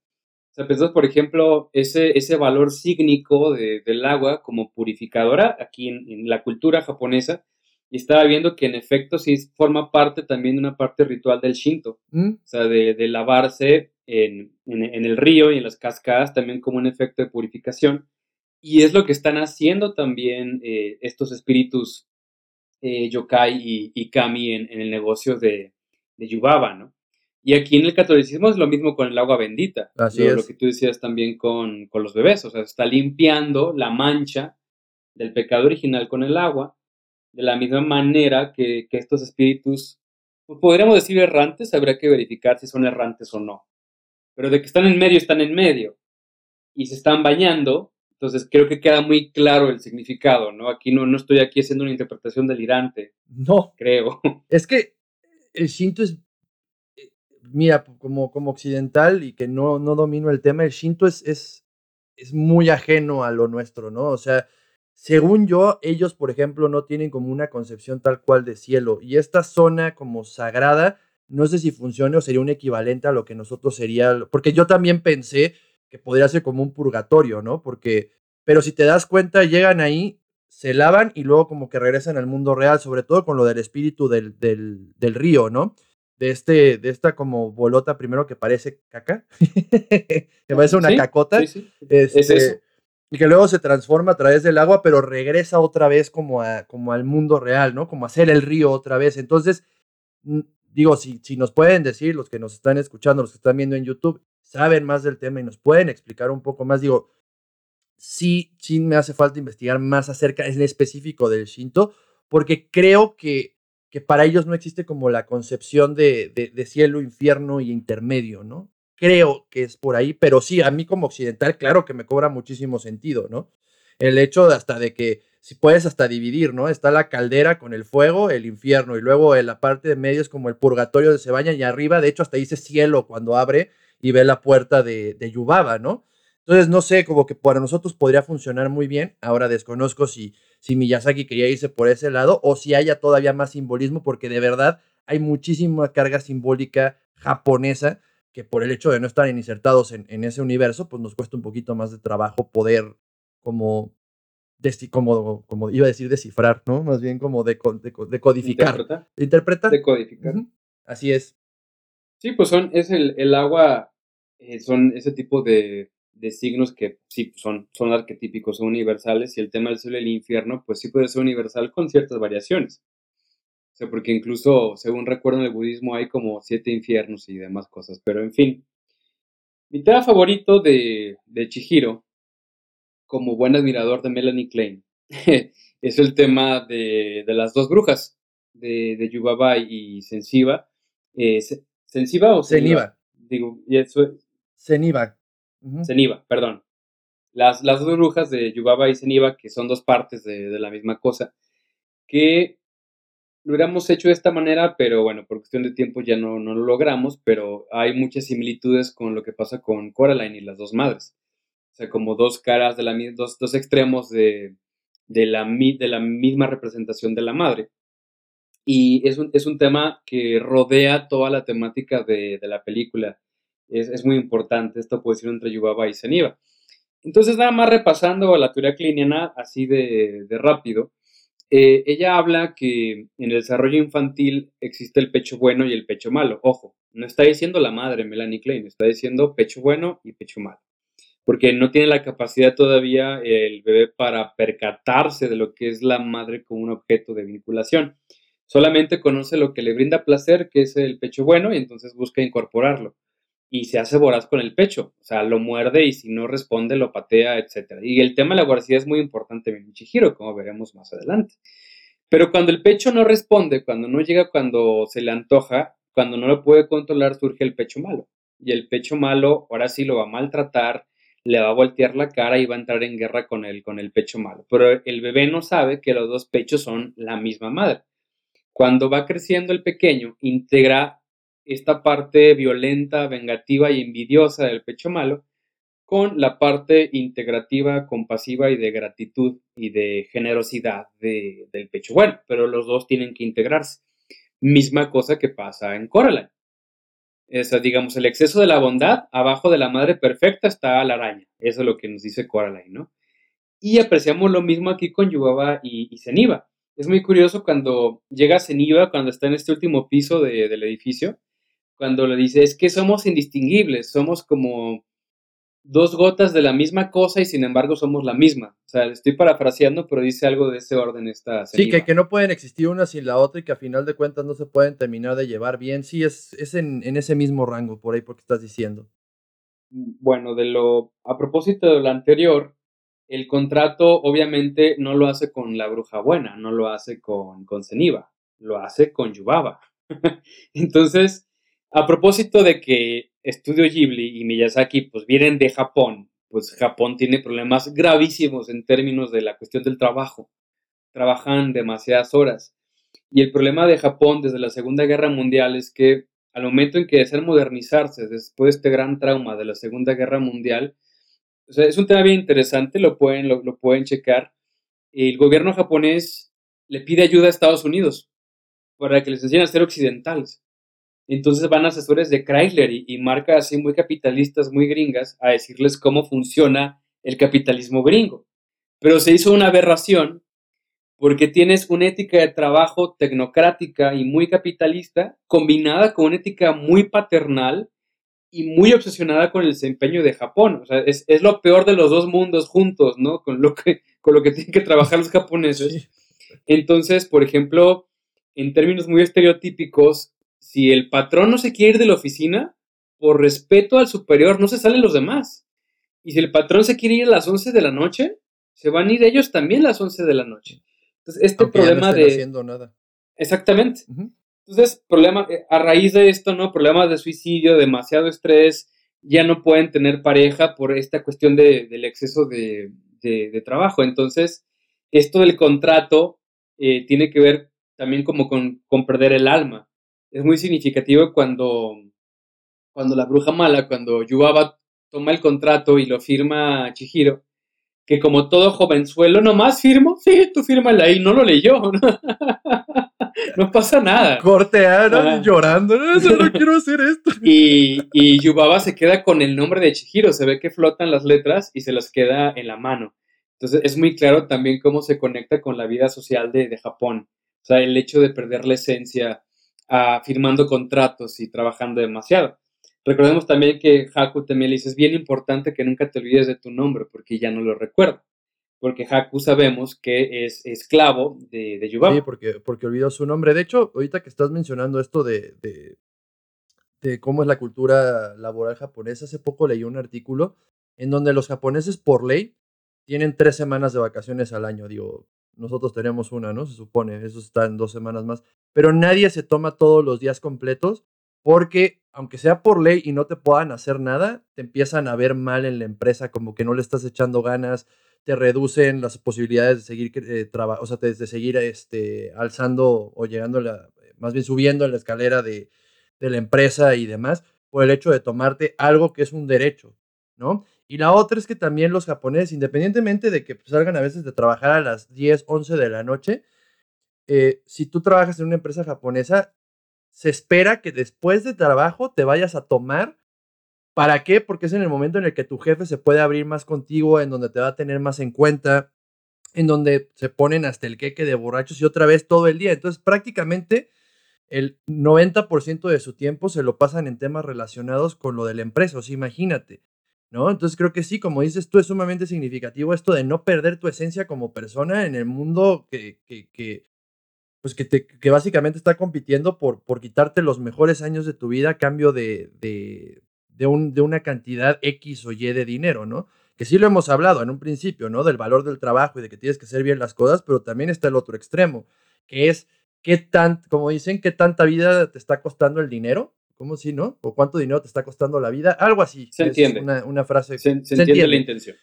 O sea, pensamos, por ejemplo, ese, ese valor sígnico de, del agua como purificadora aquí en la cultura japonesa y estaba viendo que en efecto sí forma parte también de una parte ritual del Shinto, mm. o sea, de, de lavarse en, en, el río y en las cascadas también como un efecto de purificación. Y es lo que están haciendo también eh, estos espíritus eh, yokai y, y kami en, en, el negocio de, de Yubaba, ¿no? Y aquí en el catolicismo es lo mismo con el agua bendita. Así lo, es. Lo que tú decías también con, con los bebés, o sea, está limpiando la mancha del pecado original con el agua de la misma manera que, que estos espíritus, pues podríamos decir errantes, habría que verificar si son errantes o no. pero de que están en medio, están en medio. Y se están bañando, entonces creo que queda muy claro el significado, ¿no? Aquí no, no estoy aquí haciendo una interpretación delirante. No. Creo. Es que el Shinto es, eh, mira, como, como occidental y que no, no domino el tema, el Shinto es, es, es muy ajeno a lo nuestro, ¿no? O sea, según yo, ellos, por ejemplo, no tienen como una concepción tal cual de cielo. Y esta zona como sagrada, no sé si funcione o sería un equivalente a lo que nosotros sería, porque yo también pensé que podría ser como un purgatorio, ¿no? Porque, pero si te das cuenta, llegan ahí, se lavan y luego como que regresan al mundo real, sobre todo con lo del espíritu del, del, del río, ¿no? De, este, de esta como bolota primero que parece caca, <laughs> que parece una Sí, cacota. Sí, sí. Es Este, eso. Y que luego se transforma a través del agua, pero regresa otra vez como, a, como al mundo real, ¿no? Como a ser el río otra vez. Entonces, digo, si, si nos pueden decir, los que nos están escuchando, los que están viendo en YouTube, saben más del tema y nos pueden explicar un poco más, digo, sí, sí me hace falta investigar más acerca en específico del Shinto, porque creo que, que para ellos no existe como la concepción de, de, de cielo, infierno y intermedio, ¿no? Creo que es por ahí, pero sí, a mí como occidental, claro que me cobra muchísimo sentido, ¿no? El hecho de hasta de que si puedes hasta dividir, ¿no? Está la caldera con el fuego, el infierno, y luego en la parte de medio es como el purgatorio de se bañan, y arriba, de hecho, hasta dice cielo cuando abre y ve la puerta de, de Yubaba, ¿no? Entonces, no sé, como que para nosotros podría funcionar muy bien. Ahora desconozco si, si Miyazaki quería irse por ese lado o si haya todavía más simbolismo, porque de verdad hay muchísima carga simbólica japonesa que por el hecho de no estar insertados en, en, ese universo, pues nos cuesta un poquito más de trabajo poder como, como, como iba a decir descifrar, ¿no? Más bien como de, de, de codificar. ¿Interpretar? ¿De interpretar? De codificar. Uh -huh. Así es. Sí, pues son, es el, el agua, eh, son ese tipo de, de, signos que sí son, son arquetípicos, son universales, y el tema del cielo y el infierno, pues sí puede ser universal con ciertas variaciones. Sea, porque incluso, según recuerdo en el budismo, hay como siete infiernos y demás cosas. Pero en fin. Mi tema favorito de, de Chihiro, como buen admirador de Melanie Klein, <laughs> es el tema de, de, las dos brujas, de, de Yubaba y Sensiba. Eh, ¿Sensiba o Seniba? Digo, y eso. Uh -huh. Seniba, perdón. Las, las dos brujas de Yubaba y Seniba, que son dos partes de, de la misma cosa, que lo hubiéramos hecho de esta manera, pero bueno, por cuestión de tiempo ya no, no, lo logramos, pero hay muchas similitudes con lo que pasa con Coraline y las dos madres. O sea, como dos caras, de la, dos, dos extremos de, de, la, de la misma representación de la madre. Y es un, es un tema que rodea toda la temática de, de la película. Es, es, muy importante esta oposición entre Yubaba y Zeniba. Entonces, nada más repasando la teoría cliniana así de, de rápido, eh, ella habla que en el desarrollo infantil existe el pecho bueno y el pecho malo. Ojo, no está diciendo la madre Melanie Klein, está diciendo pecho bueno y pecho malo. Porque no tiene la capacidad todavía el bebé para percatarse de lo que es la madre como un objeto de vinculación. Solamente conoce lo que le brinda placer, que es el pecho bueno, y entonces busca incorporarlo. Y se hace voraz con el pecho, o sea, lo muerde y si no responde lo patea, etc. Y el tema de la voracidad es muy importante en Chihiro, como veremos más adelante. Pero cuando el pecho no responde, cuando no llega cuando se le antoja, cuando no lo puede controlar, surge el pecho malo. Y el pecho malo ahora sí lo va a maltratar, le va a voltear la cara y va a entrar en guerra con el, con el pecho malo. Pero el bebé no sabe que los dos pechos son la misma madre. Cuando va creciendo el pequeño, integra esta parte violenta, vengativa y envidiosa del pecho malo con la parte integrativa, compasiva y de gratitud y de generosidad de, del pecho bueno, pero los dos tienen que integrarse. Misma cosa que pasa en Coraline. Es, digamos, el exceso de la bondad, abajo de la madre perfecta está la araña. Eso es lo que nos dice Coraline, ¿no? Y apreciamos lo mismo aquí con Yubaba y, y Zeniba. Es muy curioso cuando llega Zeniba, cuando está en este último piso de, del edificio, cuando le dice, es que somos indistinguibles, somos como dos gotas de la misma cosa y sin embargo somos la misma. O sea, estoy parafraseando, pero dice algo de ese orden esta Sí, que, que, no pueden existir una sin la otra y que a final de cuentas no se pueden terminar de llevar bien. Sí, es, es en, en ese mismo rango, por ahí porque estás diciendo. Bueno, de lo, a propósito de lo anterior, el contrato obviamente no lo hace con la bruja buena, no lo hace con, con Zeniba, lo hace con Yubaba. <laughs> Entonces, a propósito de que Estudio Ghibli y Miyazaki pues vienen de Japón, pues Japón tiene problemas gravísimos en términos de la cuestión del trabajo. Trabajan demasiadas horas. Y el problema de Japón desde la Segunda Guerra Mundial es que al momento en que desean modernizarse después de este gran trauma de la Segunda Guerra Mundial, o sea, es un tema bien interesante, lo pueden, lo, pueden checar. El gobierno japonés le pide ayuda a Estados Unidos para que les enseñen a ser occidentales. Entonces van asesores de Chrysler y, y, marcas así muy capitalistas, muy gringas, a decirles cómo funciona el capitalismo gringo. Pero se hizo una aberración porque tienes una ética de trabajo tecnocrática y muy capitalista, combinada con una ética muy paternal y muy obsesionada con el desempeño de Japón. O sea, es, lo peor de los dos mundos juntos, ¿no? Con lo que, con lo que tienen que trabajar los japoneses. Entonces, por ejemplo, en términos muy estereotípicos, si el patrón no se quiere ir de la oficina, por respeto al superior, no se salen los demás. Y si el patrón se quiere ir a las 11 de la noche, se van a ir ellos también a las 11 de la noche. Entonces, este problema de... haciendo nada. Exactamente. Entonces, problema, eh, a raíz de esto, ¿no? Problemas de suicidio, demasiado estrés, ya no pueden tener pareja por esta cuestión del exceso de, trabajo. Entonces, esto del contrato eh, tiene que ver también como con, perder el alma. Es muy significativo cuando, cuando la bruja mala, cuando Yubaba toma el contrato y lo firma Chihiro, que como todo jovenzuelo, nomás firmo, <laughs> sí, tú fírmala ahí, no lo leyó, <laughs> ¿no? no pasa nada. Corteana llorando, no, no quiero hacer esto. <laughs> Y, y Yubaba se queda con el nombre de Chihiro, se ve que flotan las letras y se las queda en la mano. Entonces es muy claro también cómo se conecta con la vida social de, de Japón. O sea, el hecho de perder la esencia ah, firmando contratos y trabajando demasiado. Recordemos también que Haku también le dice, es bien importante que nunca te olvides de tu nombre porque ya no lo recuerdo. Porque Haku sabemos que es esclavo de, de. Sí, porque, porque olvidó su nombre. De hecho, ahorita que estás mencionando esto de, de, de cómo es la cultura laboral japonesa, hace poco leí un artículo en donde los japoneses por ley tienen tres semanas de vacaciones al año. Digo, nosotros tenemos una, ¿no? Se supone, eso está en dos semanas más. Pero nadie se toma todos los días completos porque aunque sea por ley y no te puedan hacer nada, te empiezan a ver mal en la empresa, como que no le estás echando ganas, te reducen las posibilidades de seguir eh, o sea, de, seguir este, alzando o llegando, la, más bien subiendo en la escalera de, de la empresa y demás, por el hecho de tomarte algo que es un derecho, ¿no? Y la otra es que también los japoneses, independientemente de que salgan a veces de trabajar a las 10, 11 de la noche, eh, si tú trabajas en una empresa japonesa, se espera que después de trabajo te vayas a tomar. ¿Para qué? Porque es en el momento en el que tu jefe se puede abrir más contigo, en donde te va a tener más en cuenta, en donde se ponen hasta el queque de borrachos y otra vez todo el día. Entonces prácticamente el 90% de su tiempo se lo pasan en temas relacionados con lo de la empresa. O sea, imagínate. ¿No? Entonces creo que sí, como dices tú, es sumamente significativo esto de no perder tu esencia como persona en el mundo que, que, que, pues que, te, que básicamente está compitiendo por, por quitarte los mejores años de tu vida a cambio de, de, de, de una cantidad X o Y de dinero, ¿no? Que sí lo hemos hablado en un principio, ¿no? Del valor del trabajo y de que tienes que hacer bien las cosas, pero también está el otro extremo, que es qué tan, como dicen, qué tanta vida te está costando el dinero, ¿cómo si, no? O cuánto dinero te está costando la vida, algo así. Se entiende. Una, una frase. Se, entiende la intención.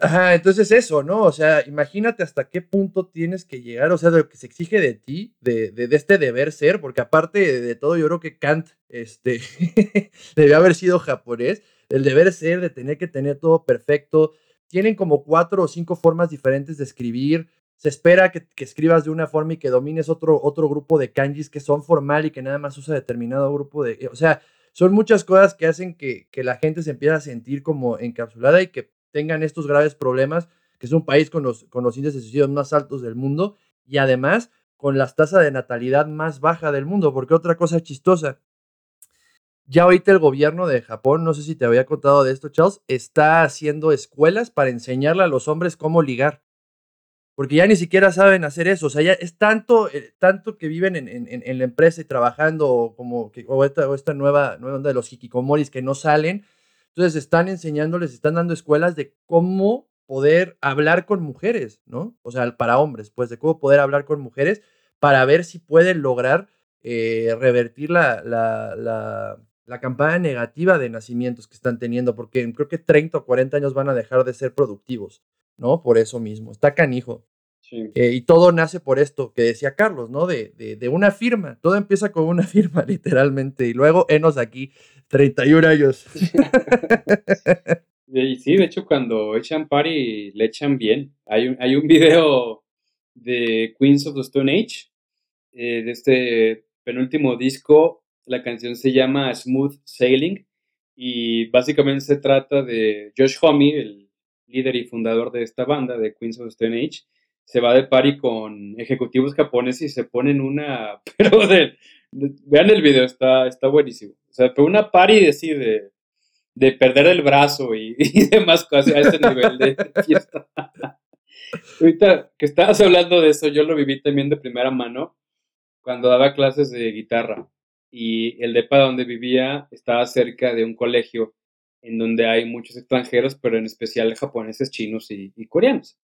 Ajá, entonces eso, ¿no? O sea, imagínate hasta qué punto tienes que llegar, o sea, de lo que se exige de ti, de, de, este deber ser, porque aparte de, todo, yo creo que Kant este, <laughs> debió haber sido japonés, el deber ser, de tener que tener todo perfecto. Tienen como cuatro o cinco formas diferentes de escribir. Se espera que, escribas de una forma y que domines otro, otro grupo de kanjis que son formal y que nada más usa determinado grupo de... O sea, son muchas cosas que hacen que, que la gente se empiece a sentir como encapsulada y que tengan estos graves problemas, que es un país con los, con los índices de suicidio más altos del mundo y además con las tasas de natalidad más baja del mundo, porque otra cosa chistosa, ya ahorita el gobierno de Japón, no sé si te había contado de esto, Charles, está haciendo escuelas para enseñarle a los hombres cómo ligar. Porque ya ni siquiera saben hacer eso. O sea, ya es tanto, eh, tanto que viven en, en, la empresa y trabajando como o esta, esta nueva, nueva onda de los hikikomoris que no salen, entonces están enseñándoles, están dando escuelas de cómo poder hablar con mujeres, ¿no? O sea, para hombres, pues de cómo poder hablar con mujeres para ver si pueden lograr eh, revertir la, la, la campaña negativa de nacimientos que están teniendo, porque creo que 30 o 40 años van a dejar de ser productivos, ¿no? Por eso mismo, está canijo. Eh, y todo nace por esto que decía Carlos, ¿no? De, de, una firma. Todo empieza con una <laughs> firma, literalmente. Y luego, enos aquí, 31 años. <laughs> y sí, de hecho, cuando echan party, le echan bien. Hay un, hay un video de Queens of the Stone Age, eh, de este penúltimo disco. La canción se llama Smooth Sailing. Y básicamente se trata de Josh Homme, el líder y fundador de esta banda, de Queens of Stone Age se va de party con ejecutivos japoneses y se ponen una, <laughs> pero de, vean el video, está, está buenísimo. O sea, pero una party así de, de perder el brazo <laughs> y, demás cosas a ese nivel de fiesta. <laughs> Ahorita que estabas hablando de eso, yo lo viví también de primera mano cuando daba clases de guitarra y el depa donde vivía estaba cerca de un colegio en donde hay muchos extranjeros, pero en especial japoneses, chinos y coreanos.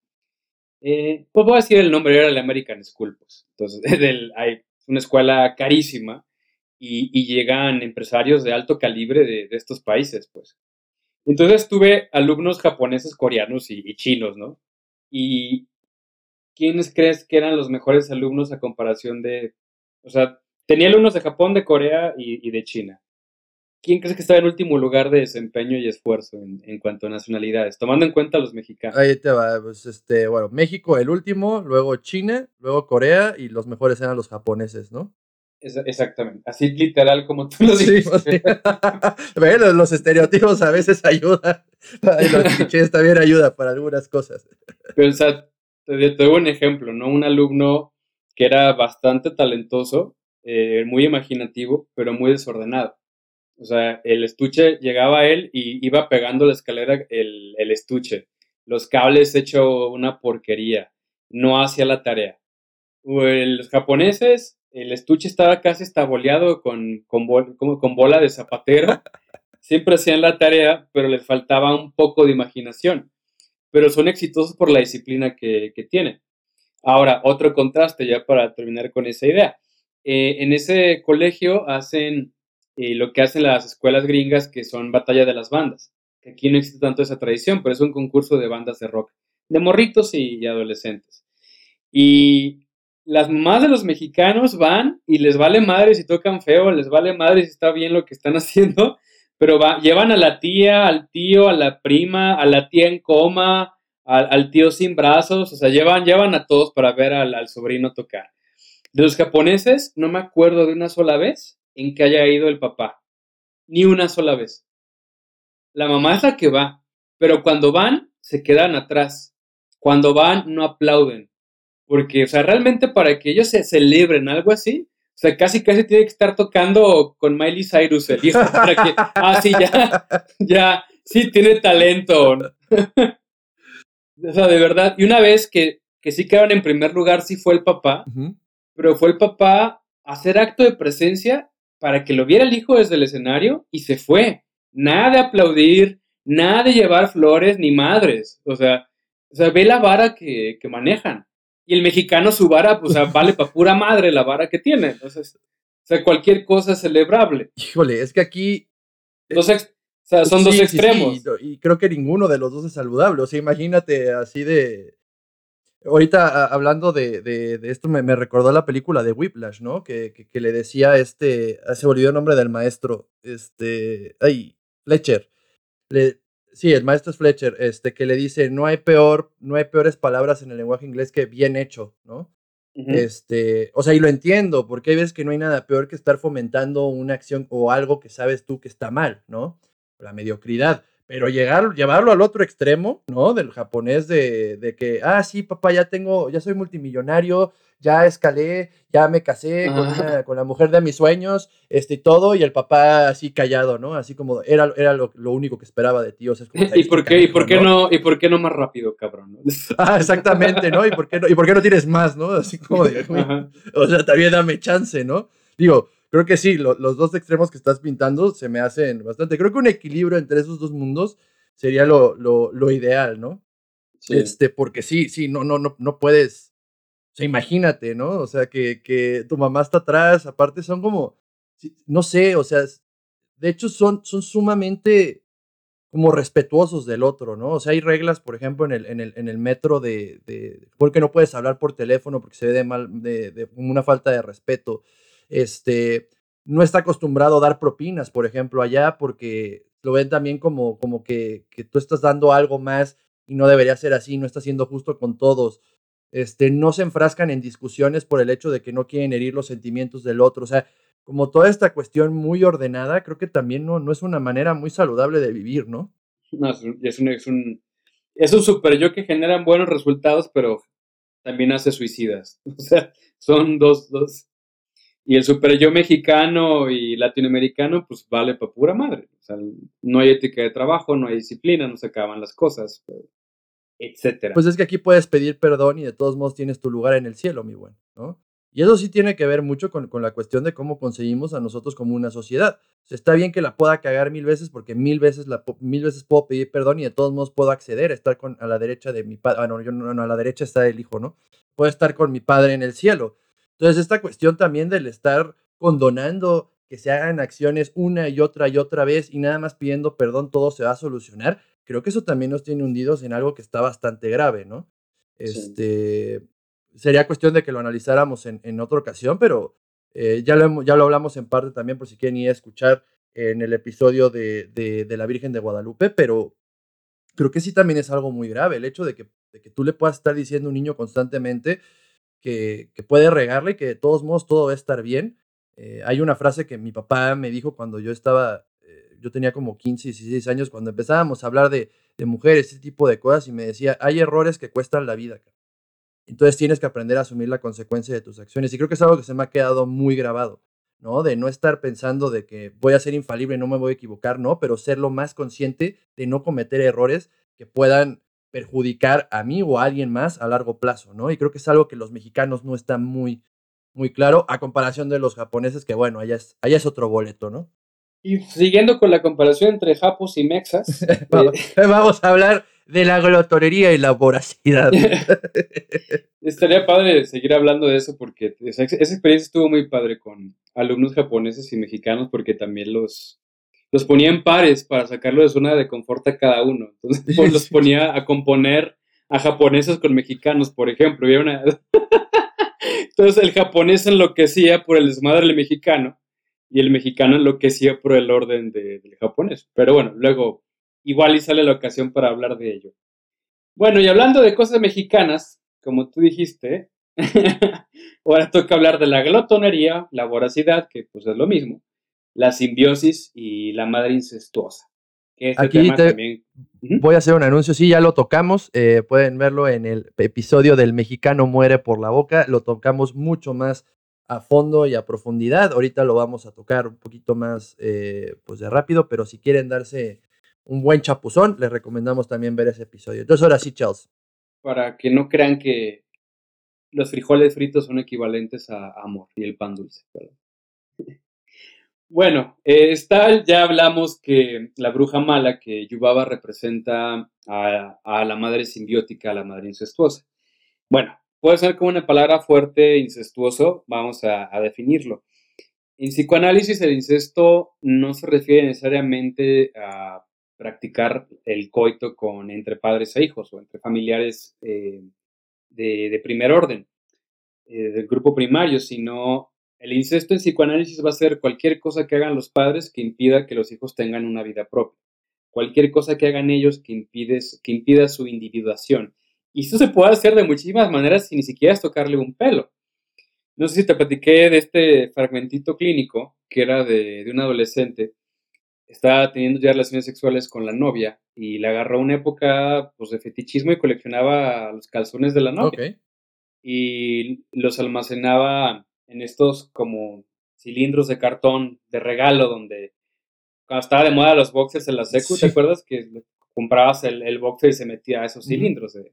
Eh, pues voy a decir el nombre, era el American School, pues. Entonces, <laughs> hay una escuela carísima y, llegan empresarios de alto calibre de, estos países, pues. Entonces tuve alumnos japoneses, coreanos y, chinos, ¿no? Y ¿quiénes crees que eran los mejores alumnos a comparación de, o sea, tenía alumnos de Japón, de Corea y de China. ¿Quién crees que estaba en último lugar de desempeño y esfuerzo en, cuanto a nacionalidades? Tomando en cuenta a los mexicanos. Ahí te va, pues este, bueno, México el último, luego China, luego Corea y los mejores eran los japoneses, ¿no? exactamente, así literal como tú lo dices. Sí, bueno, <laughs> los estereotipos a veces ayudan, los <laughs> clichés también ayudan para algunas cosas. Pero, o sea, te, doy un ejemplo, ¿no? Un alumno que era bastante talentoso, eh, muy imaginativo, pero muy desordenado. O sea, el estuche llegaba a él y iba pegando la escalera el, estuche. Los cables hecho una porquería. No hacía la tarea. Los japoneses, el estuche estaba casi estaboleado con, con, bola de zapatero. Siempre hacían la tarea, pero les faltaba un poco de imaginación. Pero son exitosos por la disciplina que, que tienen. Ahora, otro contraste ya para terminar con esa idea. Eh, en ese colegio hacen y lo que hacen las escuelas gringas, que son batalla de las bandas. Aquí no existe tanto esa tradición, pero es un concurso de bandas de rock, de morritos y, adolescentes. Y las mamás de los mexicanos van y les vale madre si tocan feo, les vale madre si está bien lo que están <laughs> haciendo, pero va, llevan a la tía, al tío, a la prima, a la tía en coma, al, tío sin brazos, o sea, llevan, llevan a todos para ver al, al sobrino tocar. De los japoneses, no me acuerdo de una sola vez en que haya ido el papá. Ni una sola vez. La mamá es la que va, pero cuando van, se quedan atrás. Cuando van, no aplauden. Porque, o sea, realmente para que ellos se celebren algo así, o sea, casi casi tiene que estar tocando con Miley Cyrus el hijo <laughs> para que, ah, sí, ya, <laughs> ya, sí tiene talento. <laughs> o sea, de verdad. Y una vez que, que sí quedaron en primer lugar, sí fue el papá, pero fue el papá hacer acto de presencia para que lo viera el hijo desde el escenario y se fue. Nada de aplaudir, nada de llevar flores ni madres. O sea, o sea ve la vara que, manejan. Y el mexicano su vara, pues vale para pura madre la vara que tiene. Entonces, o sea, cualquier cosa es celebrable. Híjole, es que aquí... o sea, son dos extremos. y creo que ninguno de los dos es saludable. O sea, imagínate así de Ahorita hablando de, de, esto, me, me, recordó la película de Whiplash, ¿no? Que, que, le decía este, ah, se olvidó el nombre del maestro, este, ay, Fletcher. Le, sí, el maestro es Fletcher, este, que le dice, no hay peor, no hay peores palabras en el lenguaje inglés que bien hecho, ¿no? Este, o sea, y lo entiendo, porque hay veces que no hay nada peor que estar fomentando una acción o algo que sabes tú que está mal, ¿no? La mediocridad. Pero llegar, llevarlo al otro extremo, ¿no? Del japonés de, de, que, ah, sí, papá, ya tengo, ya soy multimillonario, ya escalé, ya me casé con, con, la mujer de mis sueños, este y todo, y el papá así callado, ¿no? Así como era, era lo, lo único que esperaba de ti. O sea, es como, <laughs> ¿Y, por qué, ¿Y por qué no? ¿Y por qué no más rápido, cabrón? <laughs> ah, exactamente, ¿no? ¿Y por qué no, y por qué no tienes más, no? Así como de, o sea, también dame chance, ¿no? Digo, creo que sí, los dos extremos que estás pintando se me hacen bastante. Creo que un equilibrio entre esos dos mundos sería lo, lo, lo ideal, ¿no? Este, porque sí, sí, no, no, no, no puedes. O sea, imagínate, ¿no? O sea, que, que tu mamá está atrás, aparte son como, no sé, o sea, de hecho son, son sumamente como respetuosos del otro, ¿no? O sea, hay reglas, por ejemplo, en el, en el, en el metro de, de, porque no puedes hablar por teléfono porque se ve de mal, de, de una falta de respeto. Este, no está acostumbrado a dar propinas, por ejemplo, allá porque lo ven también como, como que, que tú estás dando algo más y no debería ser así, no está siendo justo con todos. Este, no se enfrascan en discusiones por el hecho de que no quieren herir los sentimientos del otro. O sea, como toda esta cuestión muy ordenada, creo que también no, no es una manera muy saludable de vivir, ¿no? No, es un, es un, es un super yo que generan buenos resultados, pero también hace suicidas. <laughs> O sea, son dos, dos. Y el super yo mexicano y latinoamericano, pues vale para pura madre. O sea, no hay ética de trabajo, no hay disciplina, no se acaban las cosas, etcétera. Pues es que aquí puedes pedir perdón y de todos modos tienes tu lugar en el cielo, mi buen, ¿no? Y eso sí tiene que ver mucho con, con, la cuestión de cómo conseguimos a nosotros como una sociedad. Está bien que la pueda cagar mil veces porque mil veces, la, mil veces puedo pedir perdón y de todos modos puedo acceder a estar con, a la derecha de mi padre. Ah, no, yo no, no, a la derecha está el hijo, ¿no? Puedo estar con mi padre en el cielo. Entonces, esta cuestión también del estar condonando que se hagan acciones una y otra y otra vez y nada más pidiendo perdón, todo se va a solucionar. Creo que eso también nos tiene hundidos en algo que está bastante grave, ¿no? Este, sería cuestión de que lo analizáramos en, en otra ocasión, pero eh, ya, lo, ya lo hablamos en parte también por si quieren ir a escuchar en el episodio de, de, de, la Virgen de Guadalupe, pero creo que sí también es algo muy grave el hecho de que, de que tú le puedas estar diciendo a un niño constantemente que, puede regarle y que de todos modos todo va a estar bien. Eh, hay una frase que mi papá me dijo cuando yo estaba, eh, yo tenía como 15, 16 años, cuando empezábamos a hablar de, de mujeres, ese tipo de cosas, y me decía, hay errores que cuestan la vida. Entonces tienes que aprender a asumir la consecuencia de tus acciones. Y creo que es algo que se me ha quedado muy grabado, ¿no? De no estar pensando de que voy a ser infalible, no me voy a equivocar, ¿no? Pero ser lo más consciente de no cometer errores que puedan perjudicar a mí o a alguien más a largo plazo, ¿no? Y creo que es algo que los mexicanos no están muy, muy claro a comparación de los japoneses, que bueno, allá es, allá es otro boleto, ¿no? Y siguiendo con la comparación entre japos y mexas. <laughs> <laughs> vamos a hablar de la glotonería y la voracidad. <laughs> Estaría padre seguir hablando de eso porque esa, experiencia estuvo muy padre con alumnos japoneses y mexicanos porque también los, los ponía en pares para sacarlo de zona de confort a cada uno. Entonces <laughs> pues, los ponía a componer a japoneses con mexicanos, por ejemplo. <laughs> Entonces el japonés enloquecía por el desmadre del mexicano y el mexicano enloquecía por el orden del japonés. Pero bueno, luego igual y sale la ocasión para hablar de ello. Bueno, y hablando de cosas mexicanas, como tú dijiste, <laughs> ahora toca hablar de la glotonería, la voracidad, que pues es lo mismo, la simbiosis y la madre incestuosa. Este Aquí también... voy a hacer un anuncio, sí, ya lo tocamos, eh, pueden verlo en el episodio del mexicano muere por la boca, lo tocamos mucho más a fondo y a profundidad, ahorita lo vamos a tocar un poquito más eh, pues de rápido, pero si quieren darse un buen chapuzón, les recomendamos también ver ese episodio. Entonces, ahora sí, Charles. Para que no crean que los frijoles fritos son equivalentes a amor y el pan dulce. Bueno, está, ya hablamos que la bruja mala, que Yubaba representa a, la madre simbiótica, a la madre incestuosa. Bueno, puede ser como una palabra fuerte, incestuoso, vamos a, a definirlo. En psicoanálisis, el incesto no se refiere necesariamente a practicar el coito con entre padres e hijos o entre familiares eh, de, primer orden, eh, del grupo primario, sino el incesto en psicoanálisis va a ser cualquier cosa que hagan los padres que impida que los hijos tengan una vida propia, cualquier cosa que hagan ellos que, impides, que impida su individuación. Y eso se puede hacer de muchísimas maneras sin ni siquiera tocarle un pelo. No sé si te platiqué de este fragmentito clínico que era de, de un adolescente estaba teniendo ya relaciones sexuales con la novia y le agarró una época pues, de fetichismo y coleccionaba los calzones de la novia. Y los almacenaba en estos como cilindros de cartón de regalo donde cuando estaba de moda los boxers en la secu, ¿te acuerdas que comprabas el, el, boxer y se metía a esos cilindros de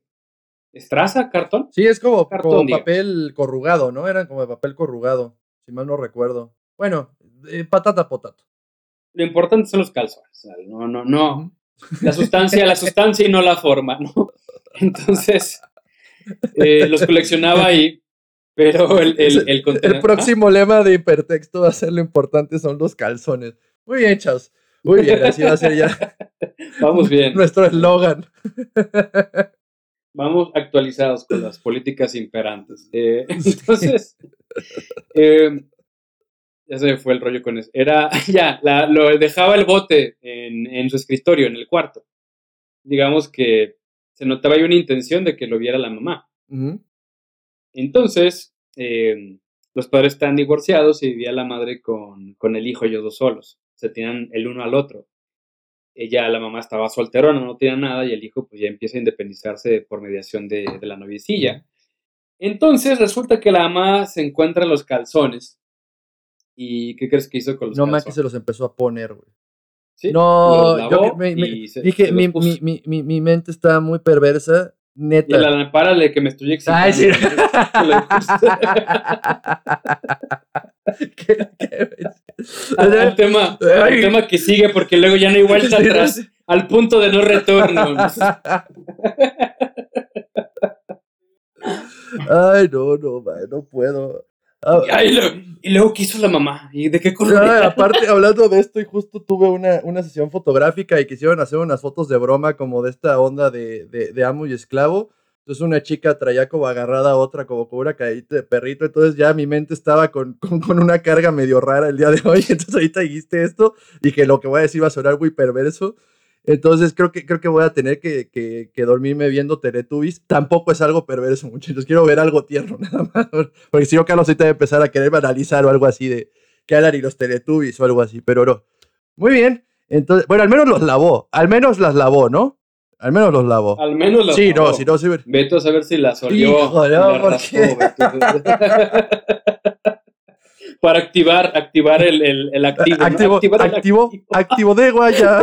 estraza, cartón? Sí, es como, cartón, papel corrugado, ¿no? Eran como de papel corrugado, si mal no recuerdo. Bueno, patata potato lo importante son los calzones. No, no, no. La sustancia, la sustancia y no la forma, ¿no? <laughs> Entonces, eh, los coleccionaba ahí, pero el, el, el, próximo lema de hipertexto va a ser lo importante son los calzones. Muy bien, chavos. Muy bien, así va a ser ya. <laughs> Vamos bien. Nuestro eslogan. Vamos actualizados con las políticas imperantes. Eh, <laughs> entonces, eh, ya se me fue el rollo con eso. Era, <laughs> ya, lo dejaba el bote en, en, su escritorio, en el cuarto. Digamos que se notaba ahí una intención de que lo viera la mamá. Entonces, eh, los padres están divorciados y vivía la madre con, con el hijo, ellos dos solos. Se tenían el uno al otro. Ella, la mamá, estaba solterona, no tenía nada, y el hijo pues ya empieza a independizarse por mediación de, de la noviecilla. Entonces resulta que la mamá se encuentra los calzones ¿Y qué crees que hizo con los No más que se los empezó a poner, güey. ¿Sí? No, yo me, dije, mi, mi, mi, mi, mente está muy perversa, neta. Y la párale que me estoy excitando. Ay, sí. <laughs> <laughs> ¿Qué, el, tema, el tema que sigue, porque luego ya no hay vuelta atrás, al punto de no retorno. <laughs> Ay, no, no, man, no puedo. Ah, y, luego, ¿qué hizo la mamá? ¿Y de qué color? <laughs> aparte, hablando de esto, y justo tuve una, una, sesión fotográfica y quisieron hacer unas fotos de broma como de esta onda de, de, amo y esclavo. Entonces una chica traía como agarrada a otra como con una caída de perrito. Entonces ya mi mente estaba con, con, con, una carga medio rara el día de hoy. <laughs> Entonces ahorita dijiste esto. Dije, lo que voy a decir va a sonar muy perverso. Entonces creo que, creo que voy a tener que, que, dormirme viendo Teletubbies. Tampoco es algo perverso, <laughs> muchachos. Quiero ver algo tierno <laughs> nada más. Porque si no, Carlos ahorita voy a empezar a querer analizar o algo así de que hablan y los Teletubbies o algo así. Pero no. Muy bien. Entonces, bueno, al menos los lavó. Al menos las lavó, ¿no? Al menos los lavó. Al menos las sí, lavó. Sí, no, sí. Veto a saber si las olió. Híjole, ¿por qué? <laughs> Para activar, activar el, el, el activo. Activo, activo, activo, activo de guaya.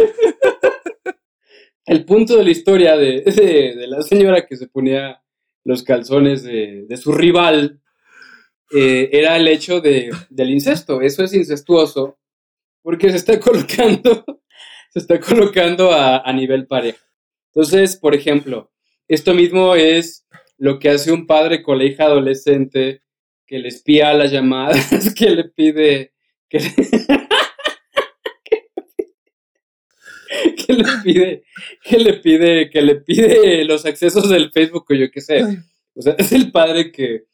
El punto de la historia <laughs> de, de, la señora que se ponía los calzones de, de su rival eh, era el hecho de, del incesto. Eso es incestuoso porque se está <laughs> colocando, se está colocando a, a nivel pareja. Entonces, por ejemplo, esto mismo es lo que hace un padre con la adolescente que le espía las llamadas, <laughs> que le pide, que <laughs> que le pide, que le pide, que le pide los accesos del Facebook o yo qué sé. O sea, es el padre que,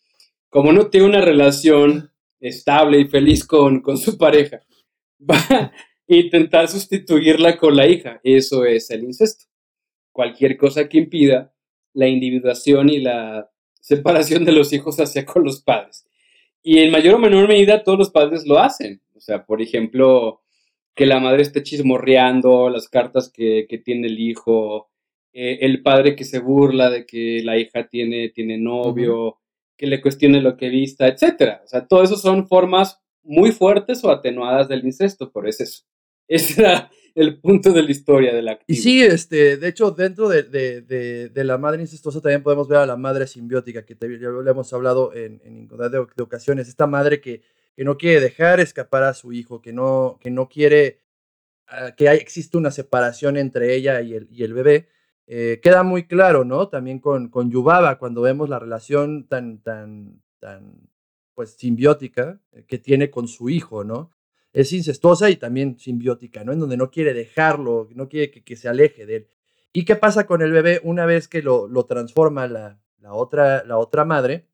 como no tiene una relación estable y feliz con, con su pareja, <laughs> va a intentar sustituirla con la hija. Eso es el incesto. Cualquier cosa que impida la individuación y la separación de los hijos hacia con los padres. Y en mayor o menor medida todos los padres lo hacen. O sea, por ejemplo, que la madre esté chismorreando, las cartas que, tiene el hijo, eh, el padre que se burla de que la hija tiene, tiene novio, que le cuestione lo que vista, etcétera. O sea, todo eso son formas muy fuertes o atenuadas del incesto, por eso es Ese era el punto de la historia de la Y sí, este, de hecho, dentro de, de, la madre incestuosa también podemos ver a la madre simbiótica, que ya lo hemos hablado en, en de, de ocasiones. Esta madre que que no quiere dejar escapar a su hijo, que no, que no quiere ah, que existe una separación entre ella y el, y el bebé. Eh, queda muy claro, ¿no? También con, con Yubaba, cuando vemos la relación tan, tan, tan, pues, simbiótica eh, que tiene con su hijo, ¿no? Es incestuosa y también simbiótica, ¿no? En donde no quiere dejarlo, no quiere que, que se aleje de él. ¿Y qué pasa con el bebé una vez que lo, lo transforma la, la, otra, la otra madre?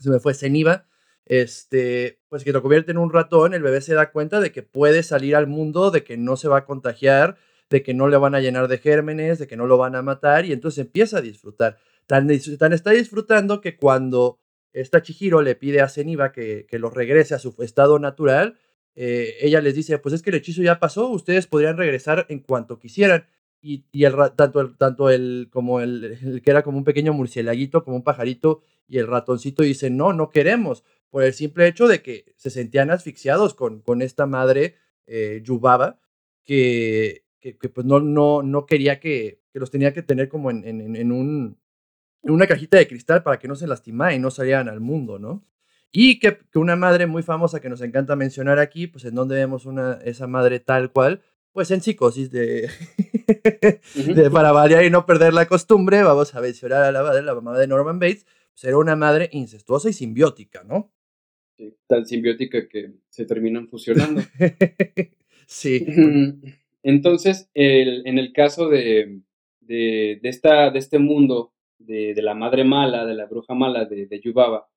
Se me fue Ceniva este, pues que lo convierte en un ratón, el bebé se da cuenta de que puede salir al mundo, de que no se va a contagiar, de que no le van a llenar de gérmenes, de que no lo van a matar, y entonces empieza a disfrutar. Tan, tan está disfrutando que cuando esta Chihiro le pide a Zeniba que, que lo regrese a su estado natural, eh, ella les dice, pues es que el hechizo ya pasó, ustedes podrían regresar en cuanto quisieran. Y, y el, tanto, el, tanto el, como el, el, que era como un pequeño murcielaguito, como un pajarito, y el ratoncito dice, no, no queremos por el simple hecho de que se sentían asfixiados con, con esta madre eh, Yubaba, que, que, pues no, no, no quería que, que los tenía que tener como en, en, en, un, en una cajita de cristal para que no se lastimaran y no salieran al mundo, ¿no? Y que, que, una madre muy famosa que nos encanta mencionar aquí, pues en donde vemos una, esa madre tal cual, pues en psicosis de, de para variar y no perder la costumbre, vamos a mencionar a la madre, la mamá de Norman Bates, pues era una madre incestuosa y simbiótica, ¿no? Tan simbiótica que se terminan fusionando. <laughs> Sí. Entonces, en el caso de, de, esta, de este mundo de, la madre mala, de la bruja mala de, de Yubaba,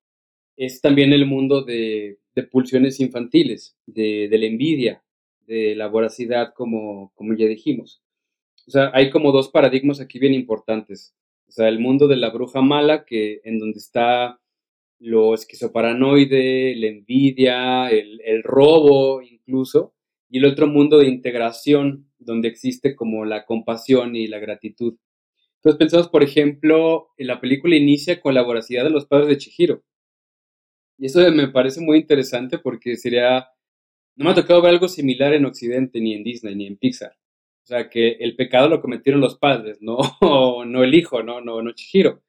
es también el mundo de, pulsiones infantiles, de, la envidia, de la voracidad, como, como ya dijimos. O sea, hay como dos paradigmas aquí bien importantes. O sea, el mundo de la bruja mala, que en donde está lo esquizoparanoide, la envidia, el, el robo incluso, y el otro mundo de integración, donde existe como la compasión y la gratitud. Entonces pensamos, por ejemplo, en la película inicia con la voracidad de los padres de Chihiro. Y eso me parece muy interesante porque sería, no me ha tocado ver algo similar en Occidente, ni en Disney, ni en Pixar. O sea, que el pecado lo cometieron los padres, no, <laughs> no el hijo, no, no, no Chihiro.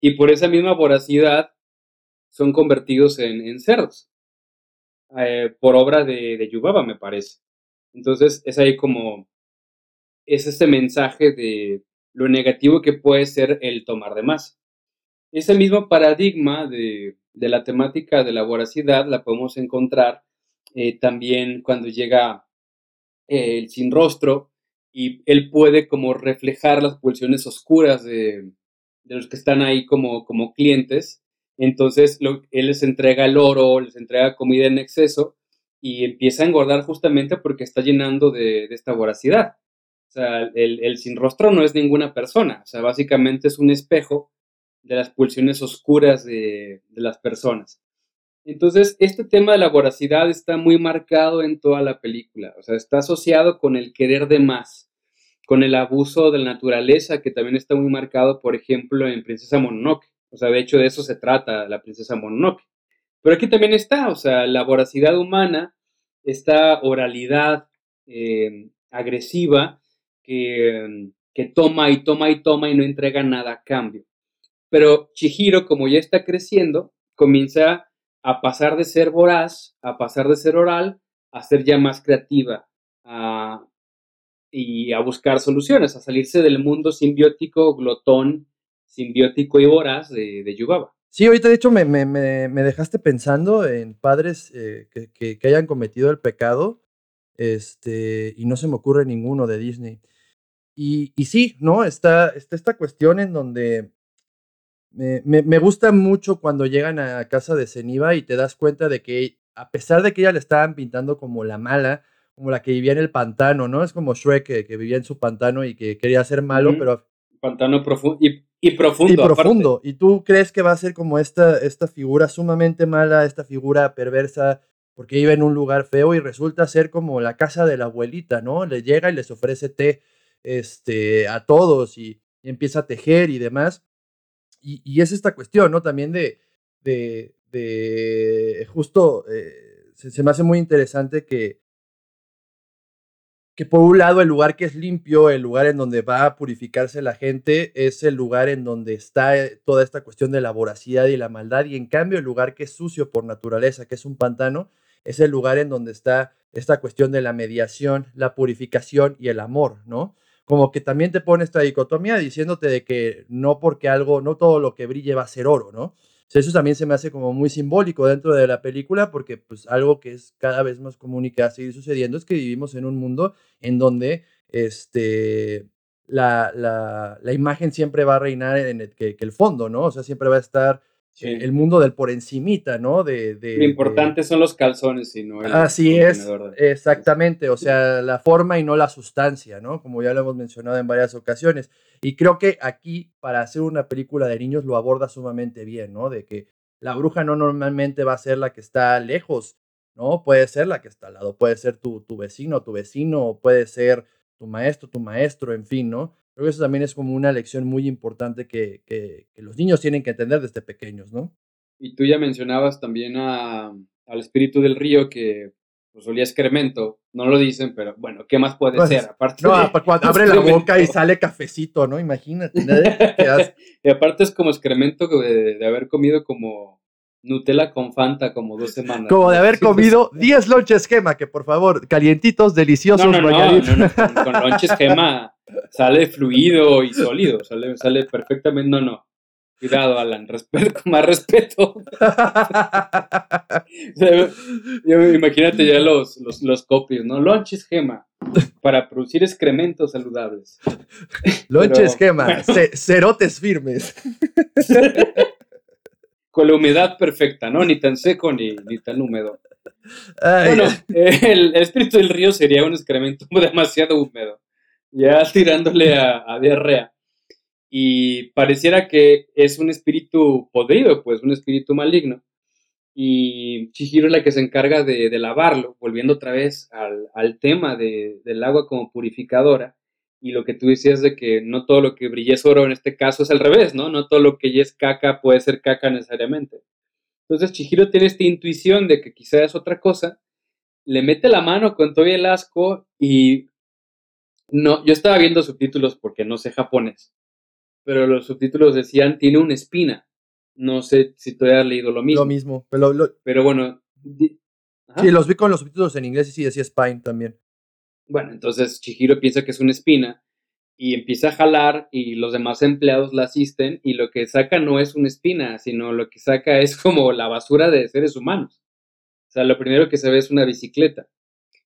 Y por esa misma voracidad son convertidos en, cerdos, eh, por obra de, Yubaba, me parece. Entonces, es ahí como, es ese mensaje de lo negativo que puede ser el tomar de más. Ese mismo paradigma de, la temática de la voracidad la podemos encontrar eh, también cuando llega eh, el sin rostro y él puede como reflejar las pulsiones oscuras de, los que están ahí como clientes entonces él les entrega el oro, les entrega comida en exceso y empieza a engordar justamente porque está llenando de, esta voracidad. O sea, el, sin rostro no es ninguna persona, o sea, básicamente es un espejo de las pulsiones oscuras de, de las personas. Entonces, este tema de la voracidad está muy marcado en toda la película, o sea, está asociado con el querer de más, con el abuso de la naturaleza, que también está muy marcado, por ejemplo, en Princesa Mononoke. O sea, de hecho de eso se trata la princesa Mononoke. Pero aquí también está, o sea, la voracidad humana, esta oralidad eh, agresiva que, que toma y toma y toma y no entrega nada a cambio. Pero Chihiro, como ya está creciendo, comienza a pasar de ser voraz, a pasar de ser oral, a ser ya más creativa y a buscar soluciones, a salirse del mundo simbiótico, glotón simbiótico y voraz de, de Yubaba. Sí, ahorita de hecho me, dejaste pensando en padres eh, que, hayan cometido el pecado este, y no se me ocurre ninguno de Disney. Y, y sí, ¿no? Está, está, esta cuestión en donde me, gusta mucho cuando llegan a casa de Ceniva y te das cuenta de que a pesar de que ella le estaban pintando como la mala, como la que vivía en el pantano, ¿no? Es como Shrek que, vivía en su pantano y que quería ser malo, pero... Pantano profundo. Y y profundo. Y profundo. Y tú crees que va a ser como esta, esta figura sumamente mala, esta figura perversa, porque vive en un lugar feo y resulta ser como la casa de la abuelita, ¿no? Le llega y les ofrece té este, a todos y, empieza a tejer y demás. Y, es esta cuestión, ¿no? También de, de, de justo, eh, se me hace muy interesante que, que por un lado el lugar que es limpio, el lugar en donde va a purificarse la gente, es el lugar en donde está eh, toda esta cuestión de la voracidad y la maldad, y en cambio el lugar que es sucio por naturaleza, que es un pantano, es el lugar en donde está esta cuestión de la mediación, la purificación y el amor, ¿no? Como que también te pone esta dicotomía diciéndote de que no porque algo, no todo lo que brille va a ser oro, ¿no? Eso también se me hace como muy simbólico dentro de la película porque pues algo que es cada vez más común y que va a seguir sucediendo es que vivimos en un mundo en donde este, la, la, la imagen siempre va a reinar en el, que, que, el fondo, ¿no? O sea, siempre va a estar el mundo del por encimita, ¿no? De, de Lo importante son los calzones y no el Así es, exactamente, o sea, la forma y no la sustancia, ¿no? Como ya lo hemos mencionado en varias ocasiones. Y creo que aquí, para hacer una película de niños, lo aborda sumamente bien, ¿no? De que la bruja no normalmente va a ser la que está lejos, ¿no? Puede ser la que está al lado, puede ser tu, tu vecino, tu vecino, puede ser tu maestro, tu maestro, en fin, ¿no? Creo que eso también es como una lección muy importante que, que, los niños tienen que entender desde pequeños, ¿no? Y tú ya mencionabas también a, al espíritu del río que pues, olía excremento. No lo dicen, pero bueno, ¿qué más puede pues, ser? Aparte no, cuando abre la boca y sale cafecito, ¿no? Imagínate. <laughs> y aparte es como excremento de, de haber comido como Nutella con Fanta como dos semanas. Como de haber comido 10 lonches gema, que por favor, calientitos, deliciosos, no, no, no, con, lonches gema sale fluido y sólido, sale, sale perfectamente, no, no. Cuidado, Alan, respeto, <laughs> más respeto. <laughs> imagínate ya los, los, los, copios, ¿no? Lonches gema para producir excrementos saludables. Lonches gema, cerotes firmes. <laughs> Con la humedad perfecta, ¿no? Ni tan seco ni, ni tan húmedo. bueno, <laughs> el, espíritu del río sería un excremento <laughs> demasiado húmedo, ya tirándole a, a diarrea y pareciera que es un espíritu podrido, pues un espíritu maligno. Y Chihiro es la que se encarga de, lavarlo, volviendo otra vez al, tema del agua como purificadora. Y lo que tú decías de que no todo lo que brilla es oro en este caso es al revés, ¿no? No todo lo que ya es caca puede ser caca necesariamente. Entonces Chihiro tiene esta intuición de que quizá es otra cosa, le mete la mano con todo el asco y no, yo estaba viendo subtítulos porque no sé japonés pero los subtítulos decían tiene una espina. No sé si tú has leído lo mismo. Lo mismo, pero, pero bueno. Sí, los vi con los subtítulos en inglés y sí decía spine también. Bueno, entonces Chihiro piensa que es una espina y empieza a jalar y los demás empleados la asisten y lo que saca no es una espina, sino lo que saca es como la basura de seres humanos. O sea, lo primero que se ve es una bicicleta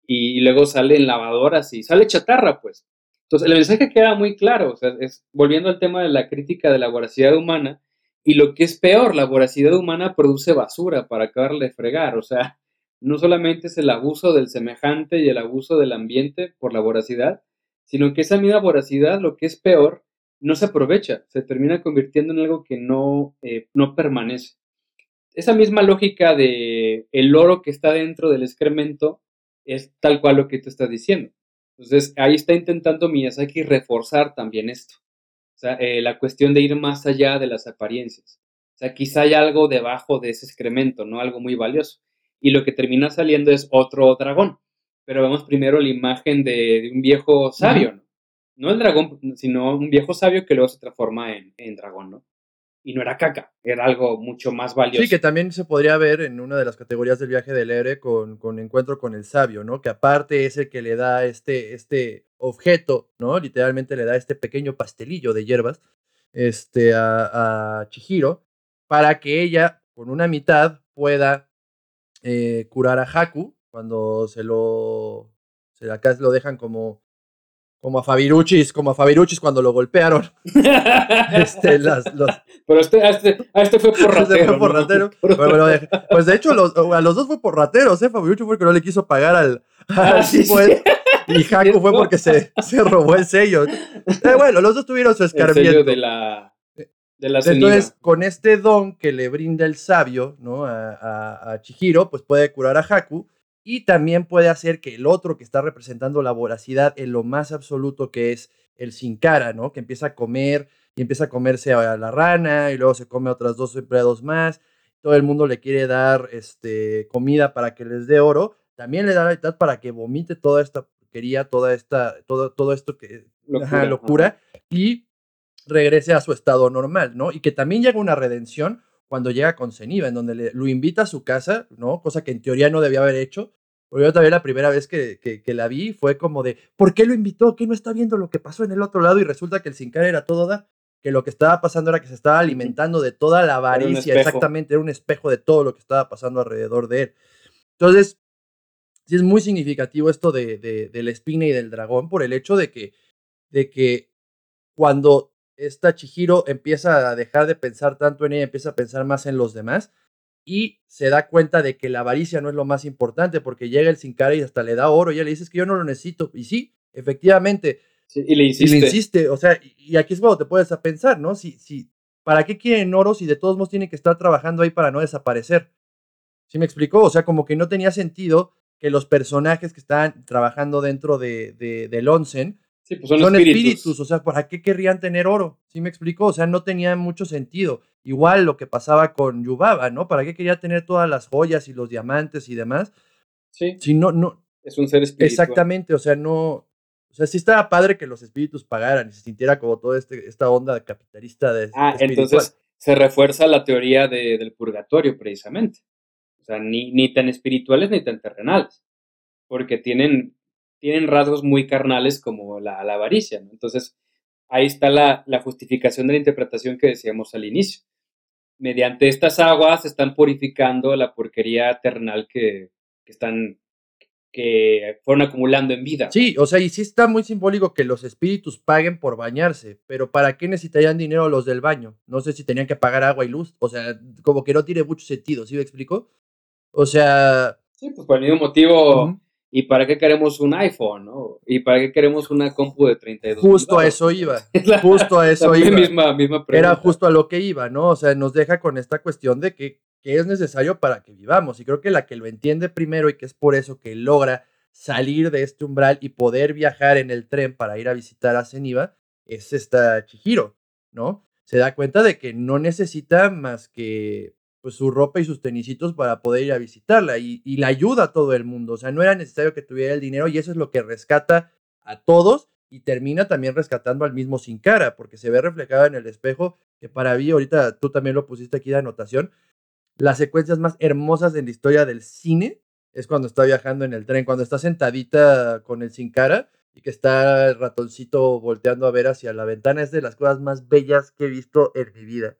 y luego salen lavadoras y sale chatarra, pues. Entonces, el mensaje queda muy claro, o sea, es, volviendo al tema de la crítica de la voracidad humana, y lo que es peor, la voracidad humana produce basura para acabarle de fregar, o sea, no solamente es el abuso del semejante y el abuso del ambiente por la voracidad, sino que esa misma voracidad, lo que es peor, no se aprovecha, se termina convirtiendo en algo que no, eh, no permanece. Esa misma lógica de el oro que está dentro del excremento es tal cual lo que tú estás diciendo. Entonces, ahí está intentando Miyazaki reforzar también esto. Eh, la cuestión de ir más allá de las apariencias. O sea, quizá hay algo debajo de ese excremento, ¿no? Algo muy valioso. Y lo que termina saliendo es otro dragón. Pero vemos primero la imagen de, un viejo sabio, ¿no? No el dragón, sino un viejo sabio que luego se transforma en, en dragón, ¿no? y no era caca, era algo mucho más valioso. Sí, que también se podría ver en una de las categorías del viaje del héroe con, con Encuentro con el Sabio, ¿no? Que aparte es el que le da este, este objeto, ¿no? Literalmente le da este pequeño pastelillo de hierbas este, a, a Chihiro para que ella, con una mitad, pueda eh, curar a Haku cuando se lo, se acá lo dejan como como a Fabiruchis, como a Fabiruchis cuando lo golpearon. <laughs> este, las, los... Pero este, este, a este fue por ratero. <laughs> Este fue por ratero. pues de hecho, a los dos fue por rateros, ¿eh? Fabiruchis fue porque no le quiso pagar al. <laughs> Ah, sí, pues, Y Haku fue porque se, se robó el sello. Eh, bueno, los dos tuvieron su escarmiento. El sello de la. De la Entonces, con este don que le brinda el sabio, ¿no? A, a, a Chihiro, pues puede curar a Haku y también puede hacer que el otro que está representando la voracidad en lo más absoluto que es el sin cara, ¿no? Que empieza a comer y empieza a comerse a la rana y luego se come a otras dos empleados más. Todo el mundo le quiere dar este, comida para que les dé oro. También le da la mitad para que vomite toda esta porquería, toda esta, todo, todo esto que locura, locura y regrese a su estado normal, ¿no? Y que también llega una redención cuando llega con Ceniva, en donde le, lo invita a su casa, ¿no? Cosa que en teoría no debía haber hecho. Porque yo también la primera vez que, que, la vi fue como de, ¿por qué lo invitó? ¿Qué no está viendo lo que pasó en el otro lado? Y resulta que el Sin era todo dar. Que lo que estaba pasando era que se estaba alimentando de toda la avaricia, exactamente, era un espejo de todo lo que estaba pasando alrededor de él. Entonces, sí es muy significativo esto de, de, de la espina y del dragón por el hecho de que, de que cuando esta Chihiro empieza a dejar de pensar tanto en ella, empieza a pensar más en los demás y se da cuenta de que la avaricia no es lo más importante porque llega el sin cara y hasta le da oro y ella le dice que yo no lo necesito. Y sí, efectivamente. y le insiste. Y le insiste. O sea, y aquí es cuando te puedes a pensar, ¿no? Si, si, ¿Para qué quieren oro si de todos modos tienen que estar trabajando ahí para no desaparecer? ¿Sí me explicó? O sea, como que no tenía sentido que los personajes que estaban trabajando dentro de, de, del onsen Sí, pues son, espíritus. O sea, ¿para qué querrían tener oro? ¿Sí me explico? O sea, no tenía mucho sentido. Igual lo que pasaba con Yubaba, ¿no? ¿Para qué quería tener todas las joyas y los diamantes y demás? Sí. Si no, no. Es un ser espiritual. Exactamente, o sea, no. O sea, sí estaba padre que los espíritus pagaran y se sintiera como toda este, esta onda capitalista de. Ah, entonces se refuerza la teoría del purgatorio, precisamente. O sea, ni, ni tan espirituales ni tan terrenales. Porque tienen tienen rasgos muy carnales como la, avaricia, ¿no? Entonces, ahí está la, la justificación de la interpretación que decíamos al inicio. Mediante estas aguas están purificando la porquería terrenal que, que están que fueron acumulando en vida. Sí, o sea, y sí está muy simbólico que los espíritus paguen por bañarse, pero ¿para qué necesitarían dinero los del baño? No sé si tenían que pagar agua y luz, o sea, como que no tiene mucho sentido, ¿sí me explico? O sea... Sí, pues por el mismo motivo, ¿y para qué queremos un iPhone, no? ¿Y para qué queremos una compu de 32? Justo a eso iba, <laughs> justo a eso <laughs> iba. Misma, misma Era justo a lo que iba, ¿no? O sea, nos deja con esta cuestión de que que es necesario para que vivamos. Y creo que la que lo entiende primero y que es por eso que logra salir de este umbral y poder viajar en el tren para ir a visitar a Ceniva es esta Chihiro, ¿no? Se da cuenta de que no necesita más que pues, su ropa y sus tenisitos para poder ir a visitarla y, la ayuda a todo el mundo. O sea, no era necesario que tuviera el dinero y eso es lo que rescata a todos y termina también rescatando al mismo sin cara, porque se ve reflejado en el espejo, que para mí, ahorita tú también lo pusiste aquí de anotación, las secuencias más hermosas en la historia del cine es cuando está viajando en el tren, cuando está sentadita con el sin cara y que está el ratoncito volteando a ver hacia la ventana. Es de las cosas más bellas que he visto en mi vida.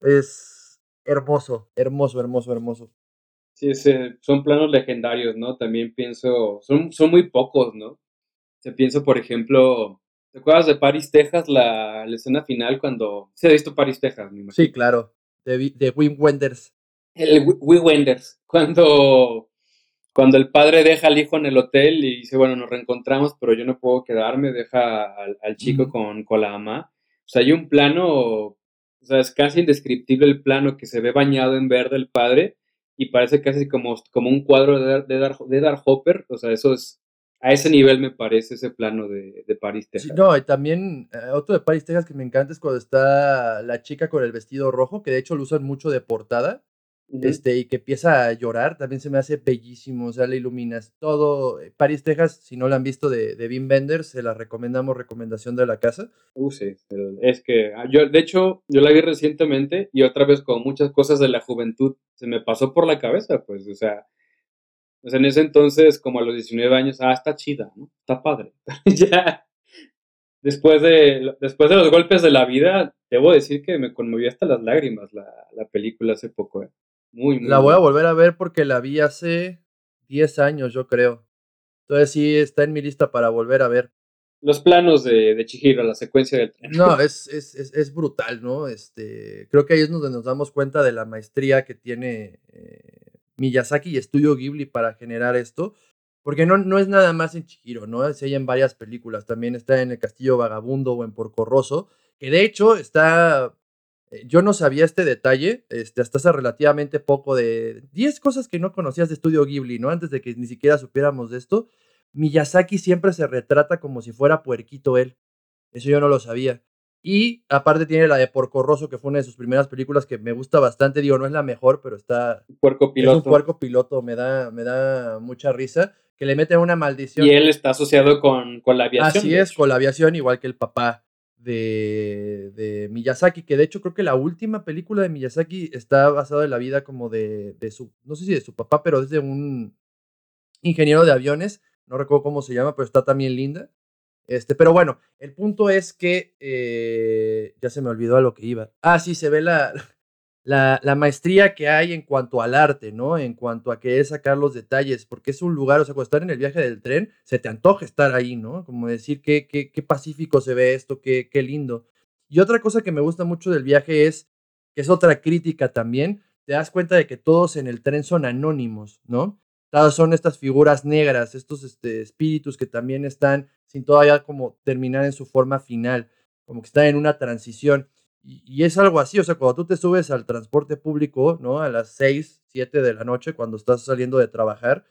Es hermoso, hermoso, hermoso, hermoso. Sí, son planos legendarios, ¿no? También pienso, son, son muy pocos, ¿no? Se pienso, por ejemplo, ¿te acuerdas de Paris, Texas, la, escena final cuando... Se ha visto Paris, Texas, me Sí, claro, de, de Wim Wenders el Wee Wenders, cuando, cuando el padre deja al hijo en el hotel y dice, bueno, nos reencontramos, pero yo no puedo quedarme, deja al, chico con, con, la ama. O sea, hay un plano, o sea, es casi indescriptible el plano que se ve bañado en verde el padre y parece casi como, como un cuadro de, de, Dar, de Dar Hopper. O sea, eso es, a ese nivel me parece ese plano de, de París, Texas. Sí, no, y también eh, otro de París, Texas que me encanta es cuando está la chica con el vestido rojo, que de hecho lo usan mucho de portada este, y que empieza a llorar, también se me hace bellísimo, o sea, la iluminas todo. Eh, Paris, Texas, si no la han visto de, de Wim Wenders, se la recomendamos, recomendación de la casa. Uh, sí, es que ah, yo, de hecho, yo la vi recientemente y otra vez con muchas cosas de la juventud se me pasó por la cabeza, pues, o sea, pues en ese entonces, como a los 19 años, ah, está chida, ¿no? Está padre. <laughs> ya, después de, después de los golpes de la vida, debo decir que me conmovió hasta las lágrimas la, la película hace poco, ¿eh? La voy a volver a ver porque la vi hace 10 años, yo creo. Entonces sí está en mi lista para volver a ver. Los planos de, de Chihiro, la secuencia del tren. No, es, es, es, brutal, ¿no? Este, creo que ahí es donde nos damos cuenta de la maestría que tiene eh, Miyazaki y Estudio Ghibli para generar esto. Porque no, no es nada más en Chihiro, ¿no? Es ella en varias películas. También está en El Castillo Vagabundo o en Porco Rosso. Que de hecho está yo no sabía este detalle, este, hasta hace relativamente poco, de 10 cosas que no conocías de Estudio Ghibli, ¿no? Antes de que ni siquiera supiéramos de esto. Miyazaki siempre se retrata como si fuera puerquito él. Eso yo no lo sabía. Y aparte tiene la de Porco Rosso, que fue una de sus primeras películas que me gusta bastante. Digo, no es la mejor, pero está. Puerco piloto. Es un puerco piloto, me da, me da mucha risa. Que le mete una maldición. Y él está asociado con, con la aviación. Así es, con la aviación, igual que el papá de, de, Miyazaki, que de hecho creo que la última película de Miyazaki está basada en la vida como de, de, su, no sé si de su papá, pero es de un ingeniero de aviones, no recuerdo cómo se llama, pero está también linda. Este, pero bueno, el punto es que eh, ya se me olvidó a lo que iba. Ah, sí, se ve la, la, maestría que hay en cuanto al arte, ¿no? En cuanto a que es sacar los detalles, porque es un lugar, o sea, cuando estar en el viaje del tren, se te antoja estar ahí, ¿no? Como decir qué, qué, qué pacífico se ve esto, qué, qué lindo. Y otra cosa que me gusta mucho del viaje es, que es otra crítica también, te das cuenta de que todos en el tren son anónimos, ¿no? Todas son estas figuras negras, estos este, espíritus que también están sin todavía como terminar en su forma final, como que están en una transición. Y, es algo así, o sea, cuando tú te subes al transporte público, ¿no? A las 6, 7 de la noche, cuando estás saliendo de trabajar,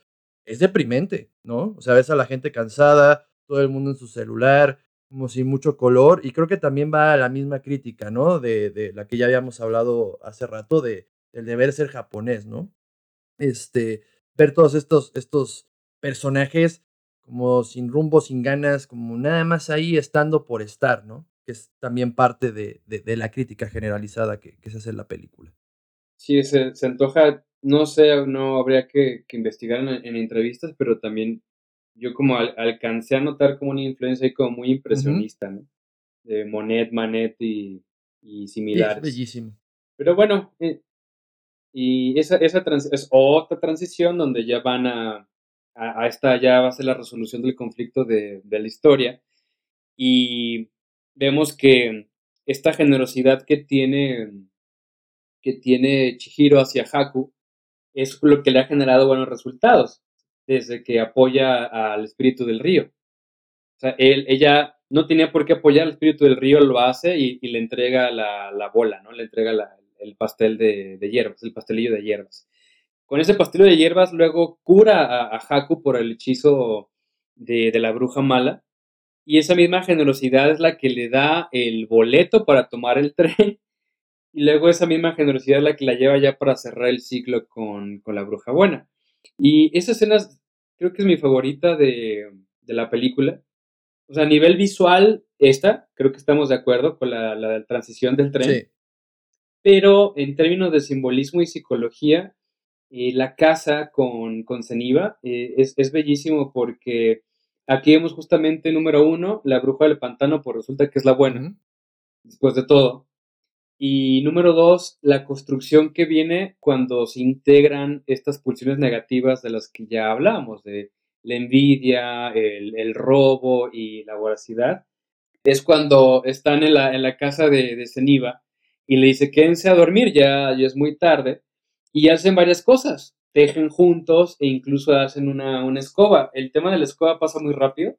es deprimente, ¿no? O sea, ves a la gente cansada, todo el mundo en su celular, como sin mucho color, y creo que también va a la misma crítica, ¿no? De, de la que ya habíamos hablado hace rato, de, del deber ser japonés, ¿no? Este, ver todos estos, estos personajes como sin rumbo, sin ganas, como nada más ahí estando por estar, ¿no? Que es también parte de, de, la crítica generalizada que, que, se hace en la película. Sí, se, se antoja, no sé, no habría que, que investigar en, en, entrevistas, pero también yo como al, alcancé a notar como una influencia ahí como muy impresionista, ¿no? Monet, Manet y, similares. bellísimo. Pero bueno, eh, y esa, esa es otra transición donde ya van a, a, esta, ya va a ser la resolución del conflicto de, de la historia. Y vemos que esta generosidad que tiene, que tiene Chihiro hacia Haku es lo que le ha generado buenos resultados desde que apoya al espíritu del río. O sea, ella no tenía por qué apoyar al espíritu del río, lo hace y, le entrega la, la, bola, ¿no? Le entrega el pastel de, hierbas, el pastelillo de hierbas. Con ese pastelillo de hierbas luego cura a, Haku por el hechizo de, de la bruja mala y esa misma generosidad es la que le da el boleto para tomar el <laughs> tren. Y luego esa misma generosidad es la que la lleva ya para cerrar el ciclo con, la bruja buena. Y esa escena creo que es mi favorita de, la película. O sea, a nivel visual, esta, creo que estamos de acuerdo con la, transición del tren. Pero en términos de simbolismo y psicología, eh, la casa con, con Ceniva eh, es, es, bellísimo porque Aquí vemos justamente número uno, la bruja del pantano, pues resulta que es la buena, después de todo. Y número dos, la construcción que viene cuando se integran estas pulsiones negativas de las que ya hablábamos, de la envidia, el, robo y la voracidad. Es cuando están en la, en la casa de, de Ceniva y le dice, quédense a dormir, ya, ya es muy tarde. Y hacen varias cosas tejen juntos e incluso hacen una, escoba. El tema de la escoba pasa muy rápido.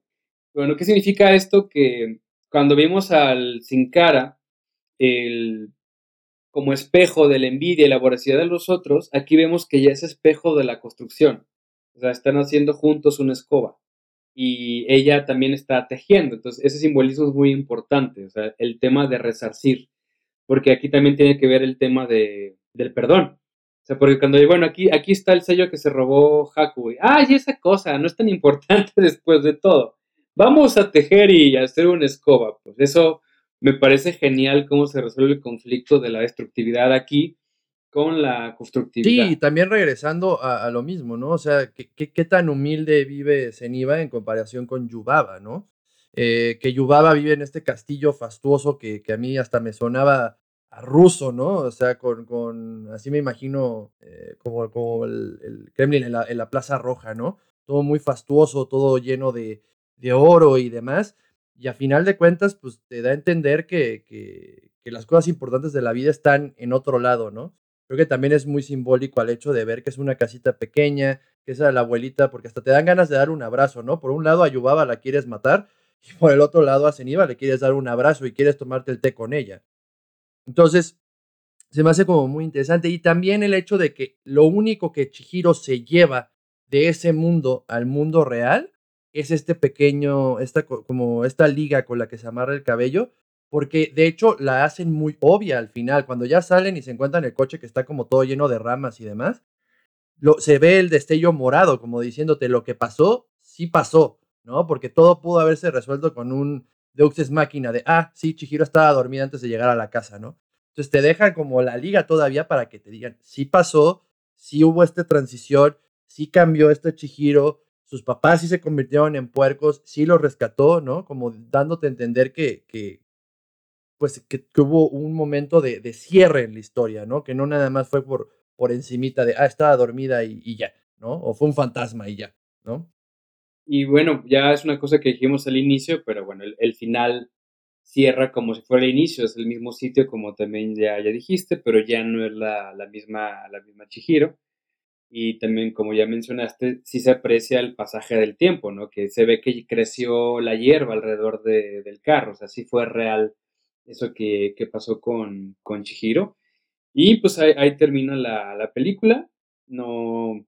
Bueno, ¿qué significa esto? Que cuando vimos al Sin Cara, el, como espejo de la envidia y la voracidad de los otros, aquí vemos que ya es espejo de la construcción. O sea, están haciendo juntos una escoba. Y ella también está tejiendo. Entonces, ese simbolismo es muy importante. O sea, el tema de resarcir. Porque aquí también tiene que ver el tema de, del perdón sea, porque cuando, bueno, aquí, aquí está el sello que se robó Haku, y, ay, esa cosa, no es tan importante <laughs> después de todo. Vamos a tejer y hacer una escoba. Pues eso me parece genial cómo se resuelve el conflicto de la destructividad aquí con la constructividad. Sí, y también regresando a, lo mismo, ¿no? O sea, ¿qué, qué, tan humilde vive Zeniba en comparación con Yubaba, ¿no? Eh, que Yubaba vive en este castillo fastuoso que, que a mí hasta me sonaba ruso, ¿no? O sea, con, con así me imagino eh, como, como el, Kremlin en la, Plaza Roja, ¿no? Todo muy fastuoso, todo lleno de, de, oro y demás. Y a final de cuentas, pues te da a entender que, que, que, las cosas importantes de la vida están en otro lado, ¿no? Creo que también es muy simbólico al hecho de ver que es una casita pequeña, que es a la abuelita, porque hasta te dan ganas de dar un abrazo, ¿no? Por un lado a Yubaba la quieres matar <laughs> y por el otro lado a Zeniba le quieres dar un abrazo y quieres tomarte el té con ella. Entonces, se me hace como muy interesante. Y también el hecho de que lo único que Chihiro se lleva de ese mundo al mundo real es este pequeño, esta, como esta liga con la que se amarra el cabello, porque de hecho la hacen muy obvia al final. Cuando ya salen y se encuentran el coche que está como todo lleno de ramas y demás, lo, se ve el destello morado, como diciéndote lo que pasó, sí pasó, ¿no? Porque todo pudo haberse resuelto con un Deux máquina de, ah, sí, Chihiro estaba dormida antes de llegar a la casa, ¿no? Entonces te dejan como la liga todavía para que te digan, sí pasó, sí hubo esta transición, sí cambió este Chihiro, sus papás sí se convirtieron en puercos, sí lo rescató, ¿no? Como dándote a entender que, que pues, que, hubo un momento de, de, cierre en la historia, ¿no? Que no nada más fue por, por encimita de, ah, estaba dormida y, y ya, ¿no? O fue un fantasma y ya, ¿no? Y bueno, ya es una cosa que dijimos al inicio, pero bueno, el, final cierra como si fuera el inicio, es el mismo sitio como también ya, ya dijiste, pero ya no es la, la, misma, la misma Chihiro. Y también, como ya mencionaste, sí se aprecia el pasaje del tiempo, ¿no? Que se ve que creció la hierba alrededor de, del carro, o sea, sí fue real eso que, que pasó con, con Chihiro. Y pues ahí, ahí termina la, la película. No,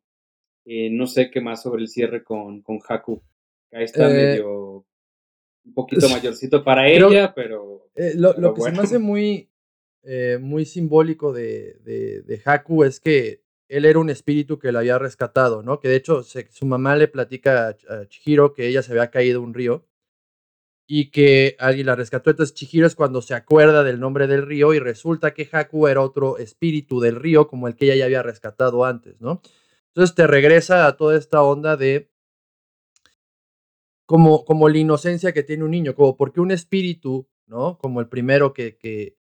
eh, no sé qué más sobre el cierre con, con Haku. Ahí está eh, medio un poquito mayorcito para ella, pero. Eh, lo, que se me hace muy, muy simbólico de, de, Haku es que él era un espíritu que la había rescatado, ¿no? Que de hecho su mamá le platica a Chihiro que ella se había caído un río y que alguien la rescató. Entonces Chihiro es cuando se acuerda del nombre del río y resulta que Haku era otro espíritu del río como el que ella ya había rescatado antes, ¿no? Entonces te regresa a toda esta onda de como, como la inocencia que tiene un niño, como porque un espíritu ¿no? Como el primero que, que,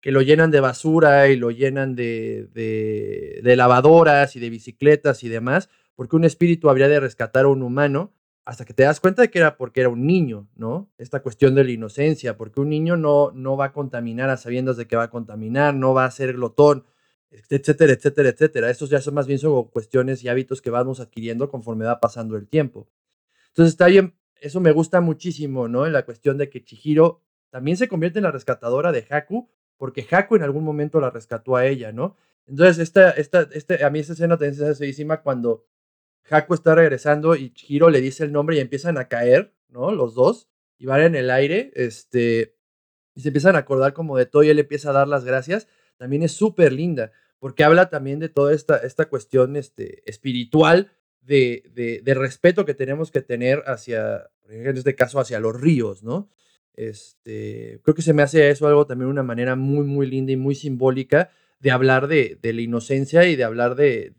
que lo llenan de basura y lo llenan de, de, de, lavadoras y de bicicletas y demás, porque un espíritu habría de rescatar a un humano hasta que te das cuenta de que era porque era un niño, ¿no? Esta cuestión de la inocencia, porque un niño no, no va a contaminar a sabiendas de que va a contaminar, no va a ser glotón, etcétera, etcétera, etcétera. Estos ya son más bien son cuestiones y hábitos que vamos adquiriendo conforme va pasando el tiempo. Entonces está bien, eso me gusta muchísimo, ¿no? En la cuestión de que Chihiro también se convierte en la rescatadora de Haku, porque Haku en algún momento la rescató a ella, ¿no? Entonces, esta, esta, este, a mí esa escena también se hace cuando Haku está regresando y Chihiro le dice el nombre y empiezan a caer, ¿no? Los dos, y van en el aire, este, y se empiezan a acordar como de todo y él empieza a dar las gracias. También es súper linda, porque habla también de toda esta, esta cuestión este, espiritual de, de, de, respeto que tenemos que tener hacia, en este caso, hacia los ríos, ¿no? Este, creo que se me hace eso algo también una manera muy, muy linda y muy simbólica de hablar de, de la inocencia y de hablar de,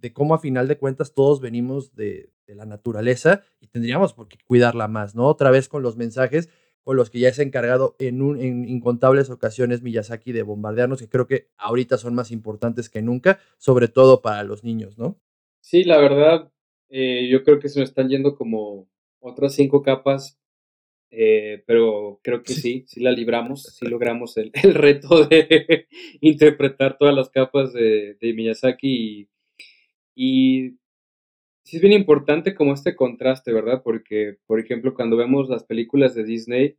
de cómo a final de cuentas todos venimos de, la naturaleza y tendríamos por qué cuidarla más, ¿no? Otra vez con los mensajes con los que ya se ha encargado en, un, en incontables ocasiones Miyazaki de bombardearnos, que creo que ahorita son más importantes que nunca, sobre todo para los niños, ¿no? Sí, la verdad, eh, yo creo que se nos están yendo como otras cinco capas, eh, pero creo que sí, sí la libramos, sí logramos el, el reto de <laughs> interpretar todas las capas de, de Miyazaki y y sí es bien importante como este contraste, ¿verdad? Porque, por ejemplo, cuando vemos las películas de Disney,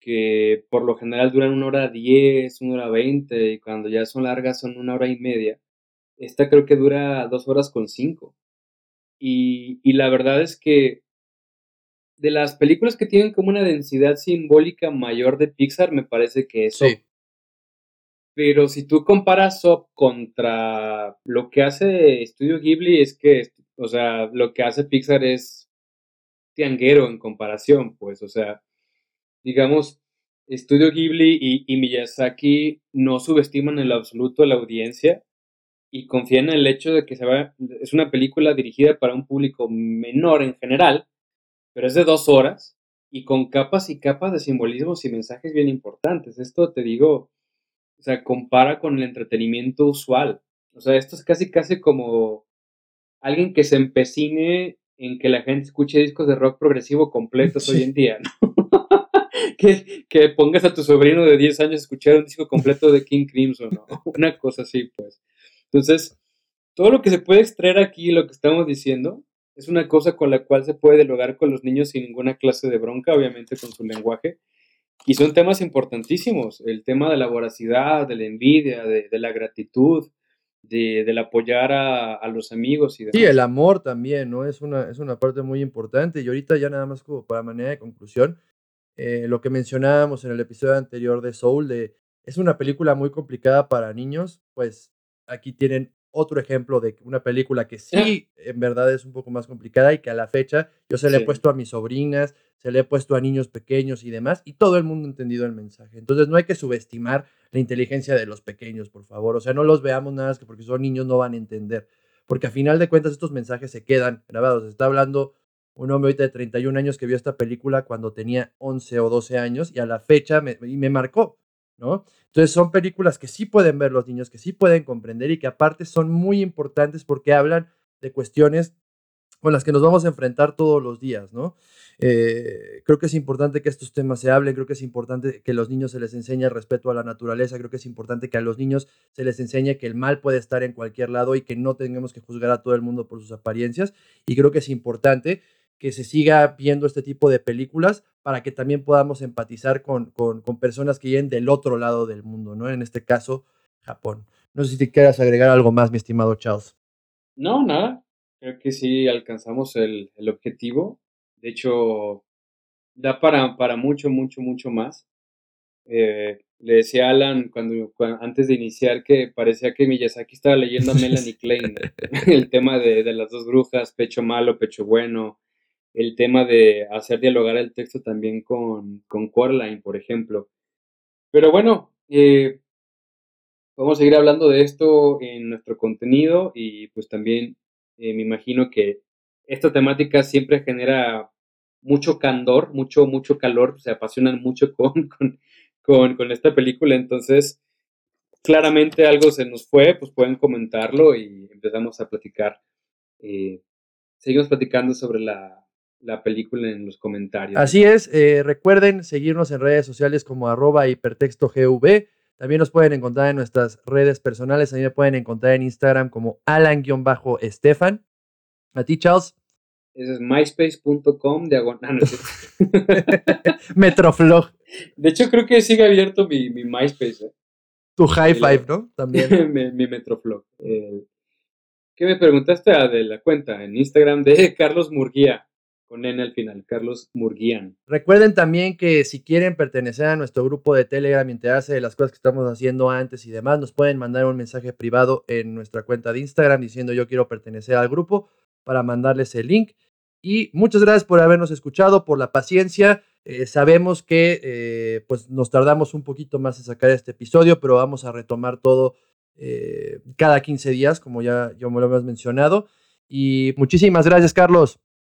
que por lo general duran una hora diez, una hora veinte, y cuando ya son largas son una hora y media, esta creo que dura dos horas con cinco. Y, y la verdad es que de las películas que tienen como una densidad simbólica mayor de Pixar, me parece que eso sí. Pero si tú comparas Up contra lo que hace Studio Ghibli, es que, o sea, lo que hace Pixar es tianguero en comparación, pues, o sea, digamos, Studio Ghibli y, y Miyazaki no subestiman en lo absoluto a la audiencia y confían en el hecho de que se va, es una película dirigida para un público menor en general, pero es de dos horas y con capas y capas de simbolismos y mensajes bien importantes. Esto te digo, o sea, compara con el entretenimiento usual. O sea, esto es casi, casi como alguien que se empecine en que la gente escuche discos de rock progresivo completos hoy en día, ¿no? <laughs> que, que, pongas a tu sobrino de 10 años a escuchar un disco completo de King Crimson, ¿no? <laughs> Una cosa así, pues. Entonces, todo lo que se puede extraer aquí, lo que estamos diciendo, es una cosa con la cual se puede dialogar con los niños sin ninguna clase de bronca, obviamente con su lenguaje, y son temas importantísimos, el tema de la voracidad, de la envidia, de, de la gratitud, de, del apoyar a, a, los amigos y demás. Sí, el amor también, ¿no? Es una, es una parte muy importante. Y ahorita ya nada más como para manera de conclusión, eh, lo que mencionábamos en el episodio anterior de Soul, de es una película muy complicada para niños, pues aquí tienen otro ejemplo de una película que sí, <laughs> en verdad es un poco más complicada y que a la fecha yo se le he puesto a mis sobrinas, se le he puesto a niños pequeños y demás, y todo el mundo ha entendido el mensaje. Entonces no hay que subestimar la inteligencia de los pequeños, por favor. O sea, no los veamos nada más que porque son niños no van a entender. Porque a final de cuentas estos mensajes se quedan grabados. Está hablando un hombre ahorita de 31 años que vio esta película cuando tenía 11 o 12 años y a la fecha me, me marcó, ¿no? Entonces son películas que sí pueden ver los niños, que sí pueden comprender y que aparte son muy importantes porque hablan de cuestiones con las que nos vamos a enfrentar todos los días, ¿no? Eh, creo que es importante que estos temas se hablen, creo que es importante que a los niños se les enseñe respeto a la naturaleza, creo que es importante que a los niños se les enseñe que el mal puede estar en cualquier lado y que no tengamos que juzgar a todo el mundo por sus apariencias. Y creo que es importante que se siga viendo este tipo de películas para que también podamos empatizar con, con, con personas que vienen del otro lado del mundo, ¿no? En este caso, Japón. No sé si te quieras agregar algo más, mi estimado Charles. No, nada. Creo que sí alcanzamos el, el objetivo. De hecho, da para, para mucho, mucho, mucho más. Eh, le decía a Alan cuando, cuando, antes de iniciar que parecía que Miyazaki estaba leyendo a Melanie <laughs> Klein, <laughs> el tema de, de, las dos brujas, pecho malo, pecho bueno, el tema de hacer dialogar el texto también con, con Coraline, por ejemplo. Pero bueno, eh, vamos a seguir hablando de esto en nuestro contenido y pues también eh, me imagino que esta temática siempre genera mucho candor, mucho, mucho calor, se apasionan mucho <laughs> con, con, con, esta película, entonces claramente algo se nos fue, pues pueden comentarlo y empezamos a platicar. Eh, seguimos platicando sobre la, la, película en los comentarios. Así es, eh, recuerden seguirnos en redes sociales como arroba hipertextogv. También nos pueden encontrar en nuestras redes personales. También me pueden encontrar en Instagram como alan-estefan. A ti, Charles. Ese es myspace.com diagonal. <laughs> Metroflog. De hecho, creo que sigue abierto mi, mi MySpace. ¿eh? Tu high five, ¿no? También. <laughs> mi, mi, Metroflog. ¿Qué me preguntaste ah, de la cuenta? En Instagram de Carlos Murguía con N al final, Carlos Murguían. Recuerden también que si quieren pertenecer a nuestro grupo de Telegram y enterarse de las cosas que estamos haciendo antes y demás, nos pueden mandar un mensaje privado en nuestra cuenta de Instagram diciendo yo quiero pertenecer al grupo para mandarles el link. Y muchas gracias por habernos escuchado, por la paciencia. Eh, sabemos que eh, pues nos tardamos un poquito más en sacar este episodio, pero vamos a retomar todo eh, cada 15 días, como ya yo me lo hemos mencionado. Y muchísimas gracias, Carlos.